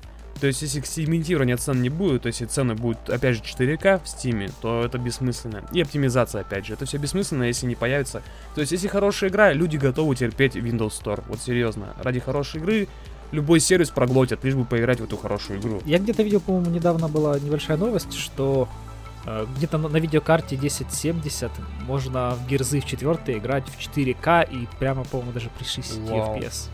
[SPEAKER 2] То есть, если сегментирования цен не будет, то есть, если цены будут, опять же, 4К в Steam, то это бессмысленно. И оптимизация, опять же, это все бессмысленно, если не появится. То есть, если хорошая игра, люди готовы терпеть Windows Store. Вот серьезно. Ради хорошей игры любой сервис проглотят, лишь бы поиграть в эту хорошую игру.
[SPEAKER 3] Я где-то видел, по-моему, недавно была небольшая новость, что э, где-то на, на видеокарте 1070 можно в Герзы в 4 играть в 4К и прямо, по-моему, даже при 60
[SPEAKER 2] Вау.
[SPEAKER 3] FPS.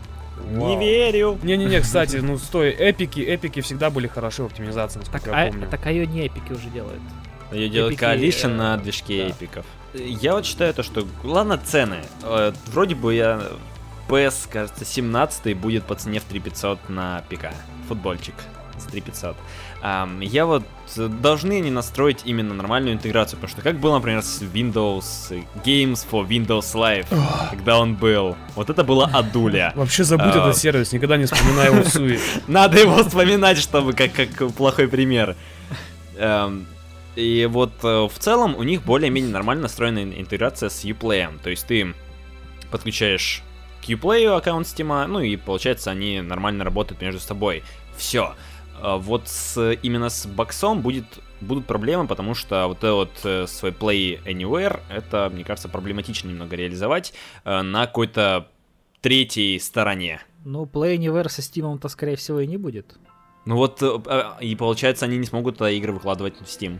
[SPEAKER 1] Не верю.
[SPEAKER 2] Не-не-не, кстати, ну стой, эпики, эпики всегда были хороши в оптимизации,
[SPEAKER 3] Так,
[SPEAKER 2] насколько я
[SPEAKER 3] а,
[SPEAKER 2] помню.
[SPEAKER 3] так а ее не эпики уже делают.
[SPEAKER 1] Ее делает
[SPEAKER 3] Эпики,
[SPEAKER 1] Coalition
[SPEAKER 3] э,
[SPEAKER 1] на движке
[SPEAKER 3] да.
[SPEAKER 1] эпиков. Я вот считаю то, что... Ладно, цены. Э, Вроде бы я... PS, кажется, 17 будет по цене в 3500 на ПК. Футбольчик за 3500. Я вот... э, Должны они настроить именно нормальную интеграцию, потому что как было, например, с Windows э, Games for Windows Live, когда он был. Вот это было адуля.
[SPEAKER 2] Вообще забудь этот сервис, никогда не вспоминай его суе.
[SPEAKER 1] Надо его вспоминать, чтобы как, как плохой пример. И вот э, в целом у них более-менее нормально настроена ин- интеграция с Uplay. То есть ты подключаешь к Uplay аккаунт Steam, ну и получается они нормально работают между собой. Все. Вот с, именно с боксом будет, будут проблемы, потому что вот это вот э, свой Play Anywhere, это, мне кажется, проблематично немного реализовать э, на какой-то третьей стороне.
[SPEAKER 3] Ну, Play Anywhere со Steam-то, скорее всего, и не будет.
[SPEAKER 1] Ну вот, э, а, и получается, они не смогут игры выкладывать в Steam.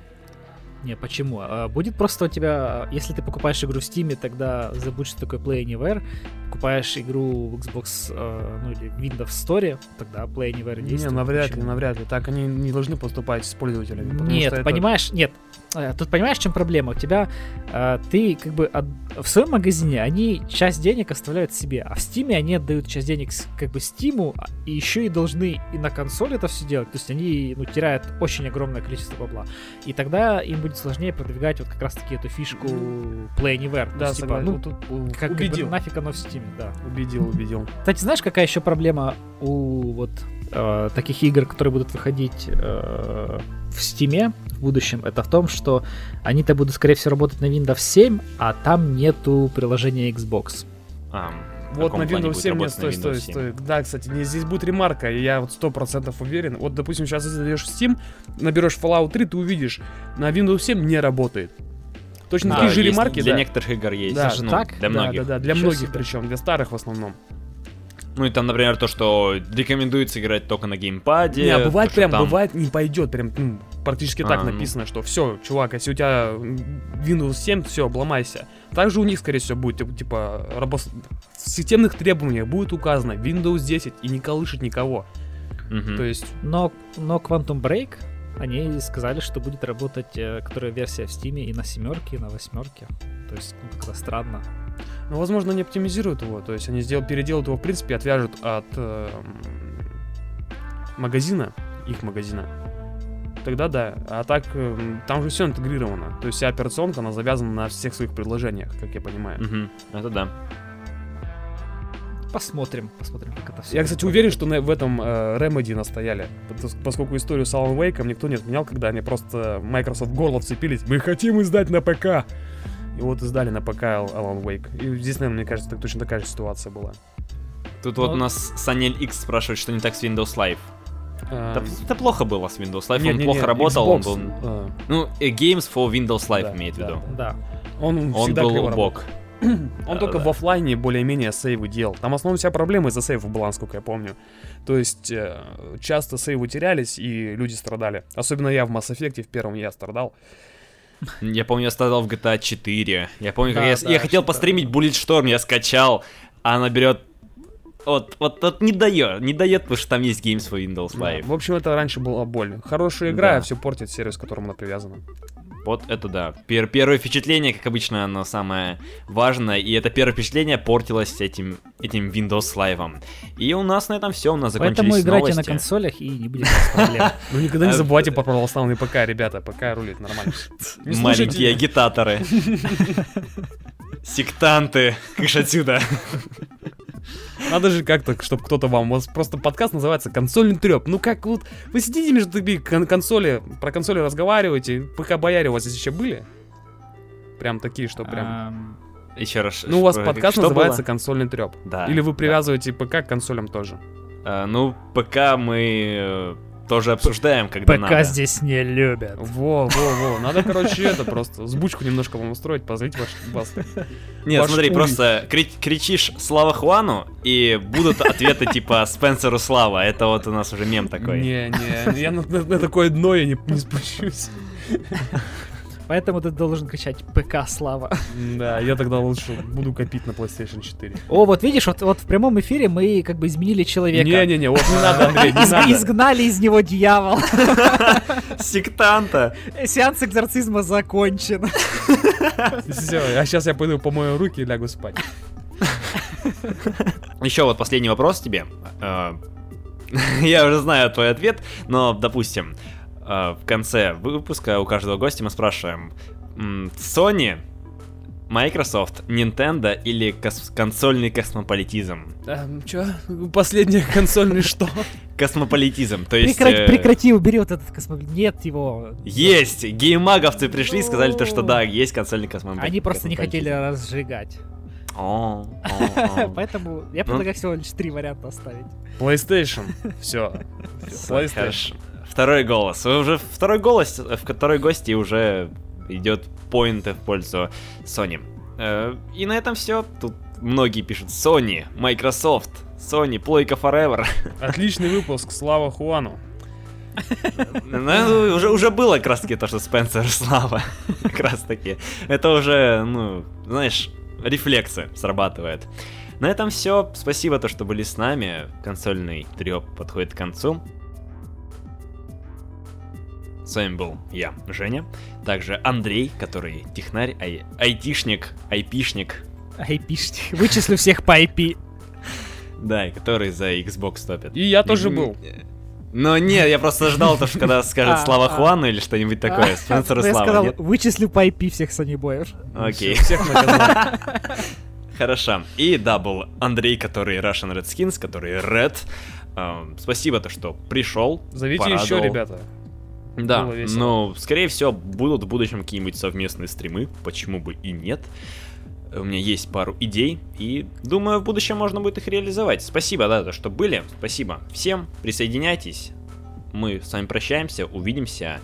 [SPEAKER 3] Не, почему? А, Будет просто у тебя, если ты покупаешь игру в Steam, тогда забудь, что такое Play Anywhere. Покупаешь игру в Xbox, э, ну или Windows Store, тогда Play Anywhere
[SPEAKER 2] Не,
[SPEAKER 3] действует.
[SPEAKER 2] навряд ли,
[SPEAKER 3] Почему?
[SPEAKER 2] навряд ли. Так они не должны поступать с пользователями.
[SPEAKER 3] Нет,
[SPEAKER 2] это-
[SPEAKER 3] понимаешь, нет. Э, Тут понимаешь, в чем проблема? У тебя э, ты как бы от- в своем магазине они часть денег оставляют себе, а в Стиме они отдают часть денег как бы Стиму, а- и еще и должны и на консоль это все делать. То есть они ну, теряют очень огромное количество бабла. И тогда им будет сложнее продвигать вот как раз таки эту фишку Play Anywhere.
[SPEAKER 2] Да,
[SPEAKER 3] есть, типа, ну,
[SPEAKER 2] Вот тут,
[SPEAKER 3] как, как бы
[SPEAKER 2] убедил.
[SPEAKER 3] нафиг оно в Стиме, да.
[SPEAKER 2] Убедил, убедил.
[SPEAKER 3] Кстати, знаешь, какая еще проблема у вот э, таких игр, которые будут выходить э, в Steam в будущем? Это в том, что они-то будут, скорее всего, работать на Windows 7, а там нету приложения Xbox.
[SPEAKER 1] А,
[SPEAKER 2] Вот на Windows
[SPEAKER 1] будет
[SPEAKER 2] 7 нет, стой, стой,
[SPEAKER 1] Windows 7?
[SPEAKER 2] стой. Да, кстати, не, здесь будет ремарка, и я вот сто процентов уверен. Вот, допустим, сейчас ты зайдешь в Steam, наберешь Fallout 3, ты увидишь, на Windows 7 не работает. Точно
[SPEAKER 1] Да,
[SPEAKER 2] такие же
[SPEAKER 1] есть,
[SPEAKER 2] ремарки,
[SPEAKER 1] Для
[SPEAKER 2] да.
[SPEAKER 1] некоторых игр есть.
[SPEAKER 2] Да.
[SPEAKER 3] Даже
[SPEAKER 1] ну,
[SPEAKER 3] так?
[SPEAKER 1] Для
[SPEAKER 2] Да,
[SPEAKER 1] многих.
[SPEAKER 2] да, да, для
[SPEAKER 3] Ничего
[SPEAKER 2] многих
[SPEAKER 3] себе.
[SPEAKER 2] причем, для старых в основном.
[SPEAKER 1] Ну и там, например, то, что рекомендуется играть только на геймпаде.
[SPEAKER 2] Не, а бывает
[SPEAKER 1] то,
[SPEAKER 2] прям,
[SPEAKER 1] там-
[SPEAKER 2] бывает не пойдет, прям ну, практически так
[SPEAKER 1] А, ну.
[SPEAKER 2] написано, что все, чувак, если у тебя Windows 7, все, обломайся. Также у них, скорее всего, будет типа, типа рабос- в системных требованиях будет указано Windows 10 и не колышет никого.
[SPEAKER 1] Мгм.
[SPEAKER 2] То есть,
[SPEAKER 3] Но, но Quantum Break, они сказали, что будет работать, э, которая версия в Steam и на семерке, и на восьмерке. То есть, ну, как-то странно.
[SPEAKER 2] ну, возможно, они оптимизируют его, то есть они сделают, переделают его, в принципе, отвяжут от эм, магазина, их магазина. Тогда да. А так, эм, там же все интегрировано. То есть вся операционка, она завязана на всех своих предложениях, как я понимаю.
[SPEAKER 1] Мгм. Это да.
[SPEAKER 3] Посмотрим, посмотрим, как это все.
[SPEAKER 2] Я, кстати, уверен, что на- в этом э, Remedy настояли. Пос- Поскольку историю с Alan Wake никто не отменял, когда они просто Microsoft в горло вцепились. Мы хотим издать на ПК. И вот издали на ПК Al- Alan Wake. И здесь, наверное, мне кажется, так, точно такая же ситуация была.
[SPEAKER 1] Тут вот у нас Санель X спрашивает, что не так с Windows Live.
[SPEAKER 2] А,
[SPEAKER 1] Это, это плохо было с Windows Live,
[SPEAKER 2] нет,
[SPEAKER 1] он
[SPEAKER 2] нет,
[SPEAKER 1] плохо
[SPEAKER 2] нет,
[SPEAKER 1] работал, он был...
[SPEAKER 2] а,
[SPEAKER 1] Ну, э, Games for Windows Live
[SPEAKER 2] Да,
[SPEAKER 1] имеет в виду.
[SPEAKER 3] Да.
[SPEAKER 2] он,
[SPEAKER 1] Он
[SPEAKER 2] всегда
[SPEAKER 1] был
[SPEAKER 2] криво
[SPEAKER 1] убог.
[SPEAKER 2] Он только в оффлайне более-менее сейвы делал. Там основная вся проблема из-за сейвов была, насколько я помню. То есть э, часто сейвы терялись, и люди страдали. Особенно я в Mass Effect, в первом я страдал.
[SPEAKER 1] Я помню, я страдал в GTA 4. Я помню, как
[SPEAKER 3] Да,
[SPEAKER 1] я,
[SPEAKER 3] да,
[SPEAKER 1] я хотел постримить Bulletstorm, я скачал, а она берет... Вот, вот, вот не дает, не дает, потому что там есть Games for Windows
[SPEAKER 2] Да,
[SPEAKER 1] Live.
[SPEAKER 2] В общем, это раньше была боль. Хорошая игра,
[SPEAKER 1] Да.
[SPEAKER 2] а все портит сервис, к которому она привязана.
[SPEAKER 1] Вот это да. Пер- первое впечатление, как обычно, оно самое важное, и это первое впечатление портилось этим, этим Windows Live. И у нас на этом все, у нас закончились
[SPEAKER 3] Поэтому играйте на
[SPEAKER 1] новости.
[SPEAKER 3] консолях и не будет проблем.
[SPEAKER 2] Ну никогда не
[SPEAKER 1] А,
[SPEAKER 2] забывайте про православный ПК, ребята. ПК рулит нормально.
[SPEAKER 1] Маленькие агитаторы. Сектанты. Кыш отсюда.
[SPEAKER 2] Надо же как-то, чтобы кто-то вам... У вас просто подкаст называется «Консольный треп». Ну как вот... Вы сидите между такими кон- консоли, про консоли разговариваете. ПК-бояре у вас здесь еще были? Прям такие, что прям...
[SPEAKER 1] Еще раз.
[SPEAKER 2] Ну, у вас
[SPEAKER 1] что-
[SPEAKER 2] подкаст
[SPEAKER 1] что
[SPEAKER 2] называется
[SPEAKER 1] было?
[SPEAKER 2] «Консольный треп».
[SPEAKER 1] Да.
[SPEAKER 2] Или вы
[SPEAKER 1] да.
[SPEAKER 2] привязываете ПК к консолям тоже.
[SPEAKER 1] А, ну, ПК мы э, тоже обсуждаем, когда
[SPEAKER 3] ПК
[SPEAKER 1] надо.
[SPEAKER 3] здесь не любят.
[SPEAKER 2] Во, во, во. Надо, короче, это просто сбучку немножко вам устроить, позлить ваш вас.
[SPEAKER 1] Нет, смотри, просто кри- кричишь Слава Хуану, и будут ответы типа Спенсеру Слава. Это вот у нас уже мем такой.
[SPEAKER 2] Не, не, я на, на- на такое дно я не, не спущусь.
[SPEAKER 3] Поэтому ты должен кричать ПК Слава.
[SPEAKER 2] Да, я тогда лучше буду копить на PlayStation 4.
[SPEAKER 3] О, вот видишь, вот, вот в прямом эфире мы как бы изменили человека.
[SPEAKER 2] Не-не-не, вот не надо, Андрей, не надо.
[SPEAKER 3] изгнали из него дьявол.
[SPEAKER 1] Сектанта.
[SPEAKER 3] Сеанс экзорцизма закончен.
[SPEAKER 2] Все, а сейчас я пойду помою руки и лягу спать.
[SPEAKER 1] Еще вот последний вопрос тебе. Э, Я уже знаю твой ответ, но, допустим, в конце выпуска у каждого гостя мы спрашиваем, Sony, Microsoft, Nintendo или кос- консольный космополитизм?
[SPEAKER 2] Эм, чё? Последняя консольный что?
[SPEAKER 1] Космополитизм, то есть...
[SPEAKER 3] Прекрати,
[SPEAKER 1] э,
[SPEAKER 3] прекрати, убери вот этот космополит. Нет его.
[SPEAKER 1] Есть! Геймаговцы пришли и сказали то, что да, есть консольный космополитизм.
[SPEAKER 3] Они просто не хотели разжигать. Поэтому я предлагаю всего лишь три варианта оставить.
[SPEAKER 2] PlayStation. Все. PlayStation.
[SPEAKER 1] Второй голос. Уже второй голос, в второй гости уже идет поинты в пользу Sony. Э, И на этом все. Тут многие пишут Sony, Microsoft, Sony, Плойка Forever.
[SPEAKER 2] Отличный выпуск, слава Хуану.
[SPEAKER 1] Ну, уже, уже было как раз таки то, что Спенсер Слава. Как раз таки. Это уже, ну, знаешь, рефлексы срабатывает. На этом все. Спасибо, то, что были с нами. Консольный треп подходит к концу. С вами был я, Женя. Также Андрей, который технарь, ай- айтишник, айпишник.
[SPEAKER 3] IP. Вычислю всех по IP.
[SPEAKER 1] Да, и который за Xbox топит.
[SPEAKER 2] И я тоже был.
[SPEAKER 1] Но нет, я просто ждал, то, что когда скажет
[SPEAKER 3] А,
[SPEAKER 1] Слава
[SPEAKER 3] а.
[SPEAKER 1] Хуану или что-нибудь такое. Спенсер
[SPEAKER 3] Ну, Я
[SPEAKER 1] Слава,
[SPEAKER 3] сказал,
[SPEAKER 1] нет?
[SPEAKER 3] вычислю по IP всех санибоев.
[SPEAKER 1] Окей.
[SPEAKER 2] Всех наказал.
[SPEAKER 1] Хорошо. И да, был Андрей, который Russian Redskins, который Red. Эм, спасибо, то, что пришел.
[SPEAKER 2] Зовите еще, ребята.
[SPEAKER 1] Да, ну, скорее всего, будут в будущем какие-нибудь совместные стримы, почему бы и нет. У меня есть пару идей, и думаю, в будущем можно будет их реализовать. Спасибо, да, за что были. Спасибо всем. Присоединяйтесь. Мы с вами прощаемся, увидимся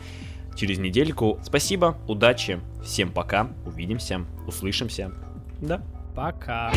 [SPEAKER 1] через недельку. Спасибо, удачи, всем пока, увидимся, услышимся. Да.
[SPEAKER 3] Пока.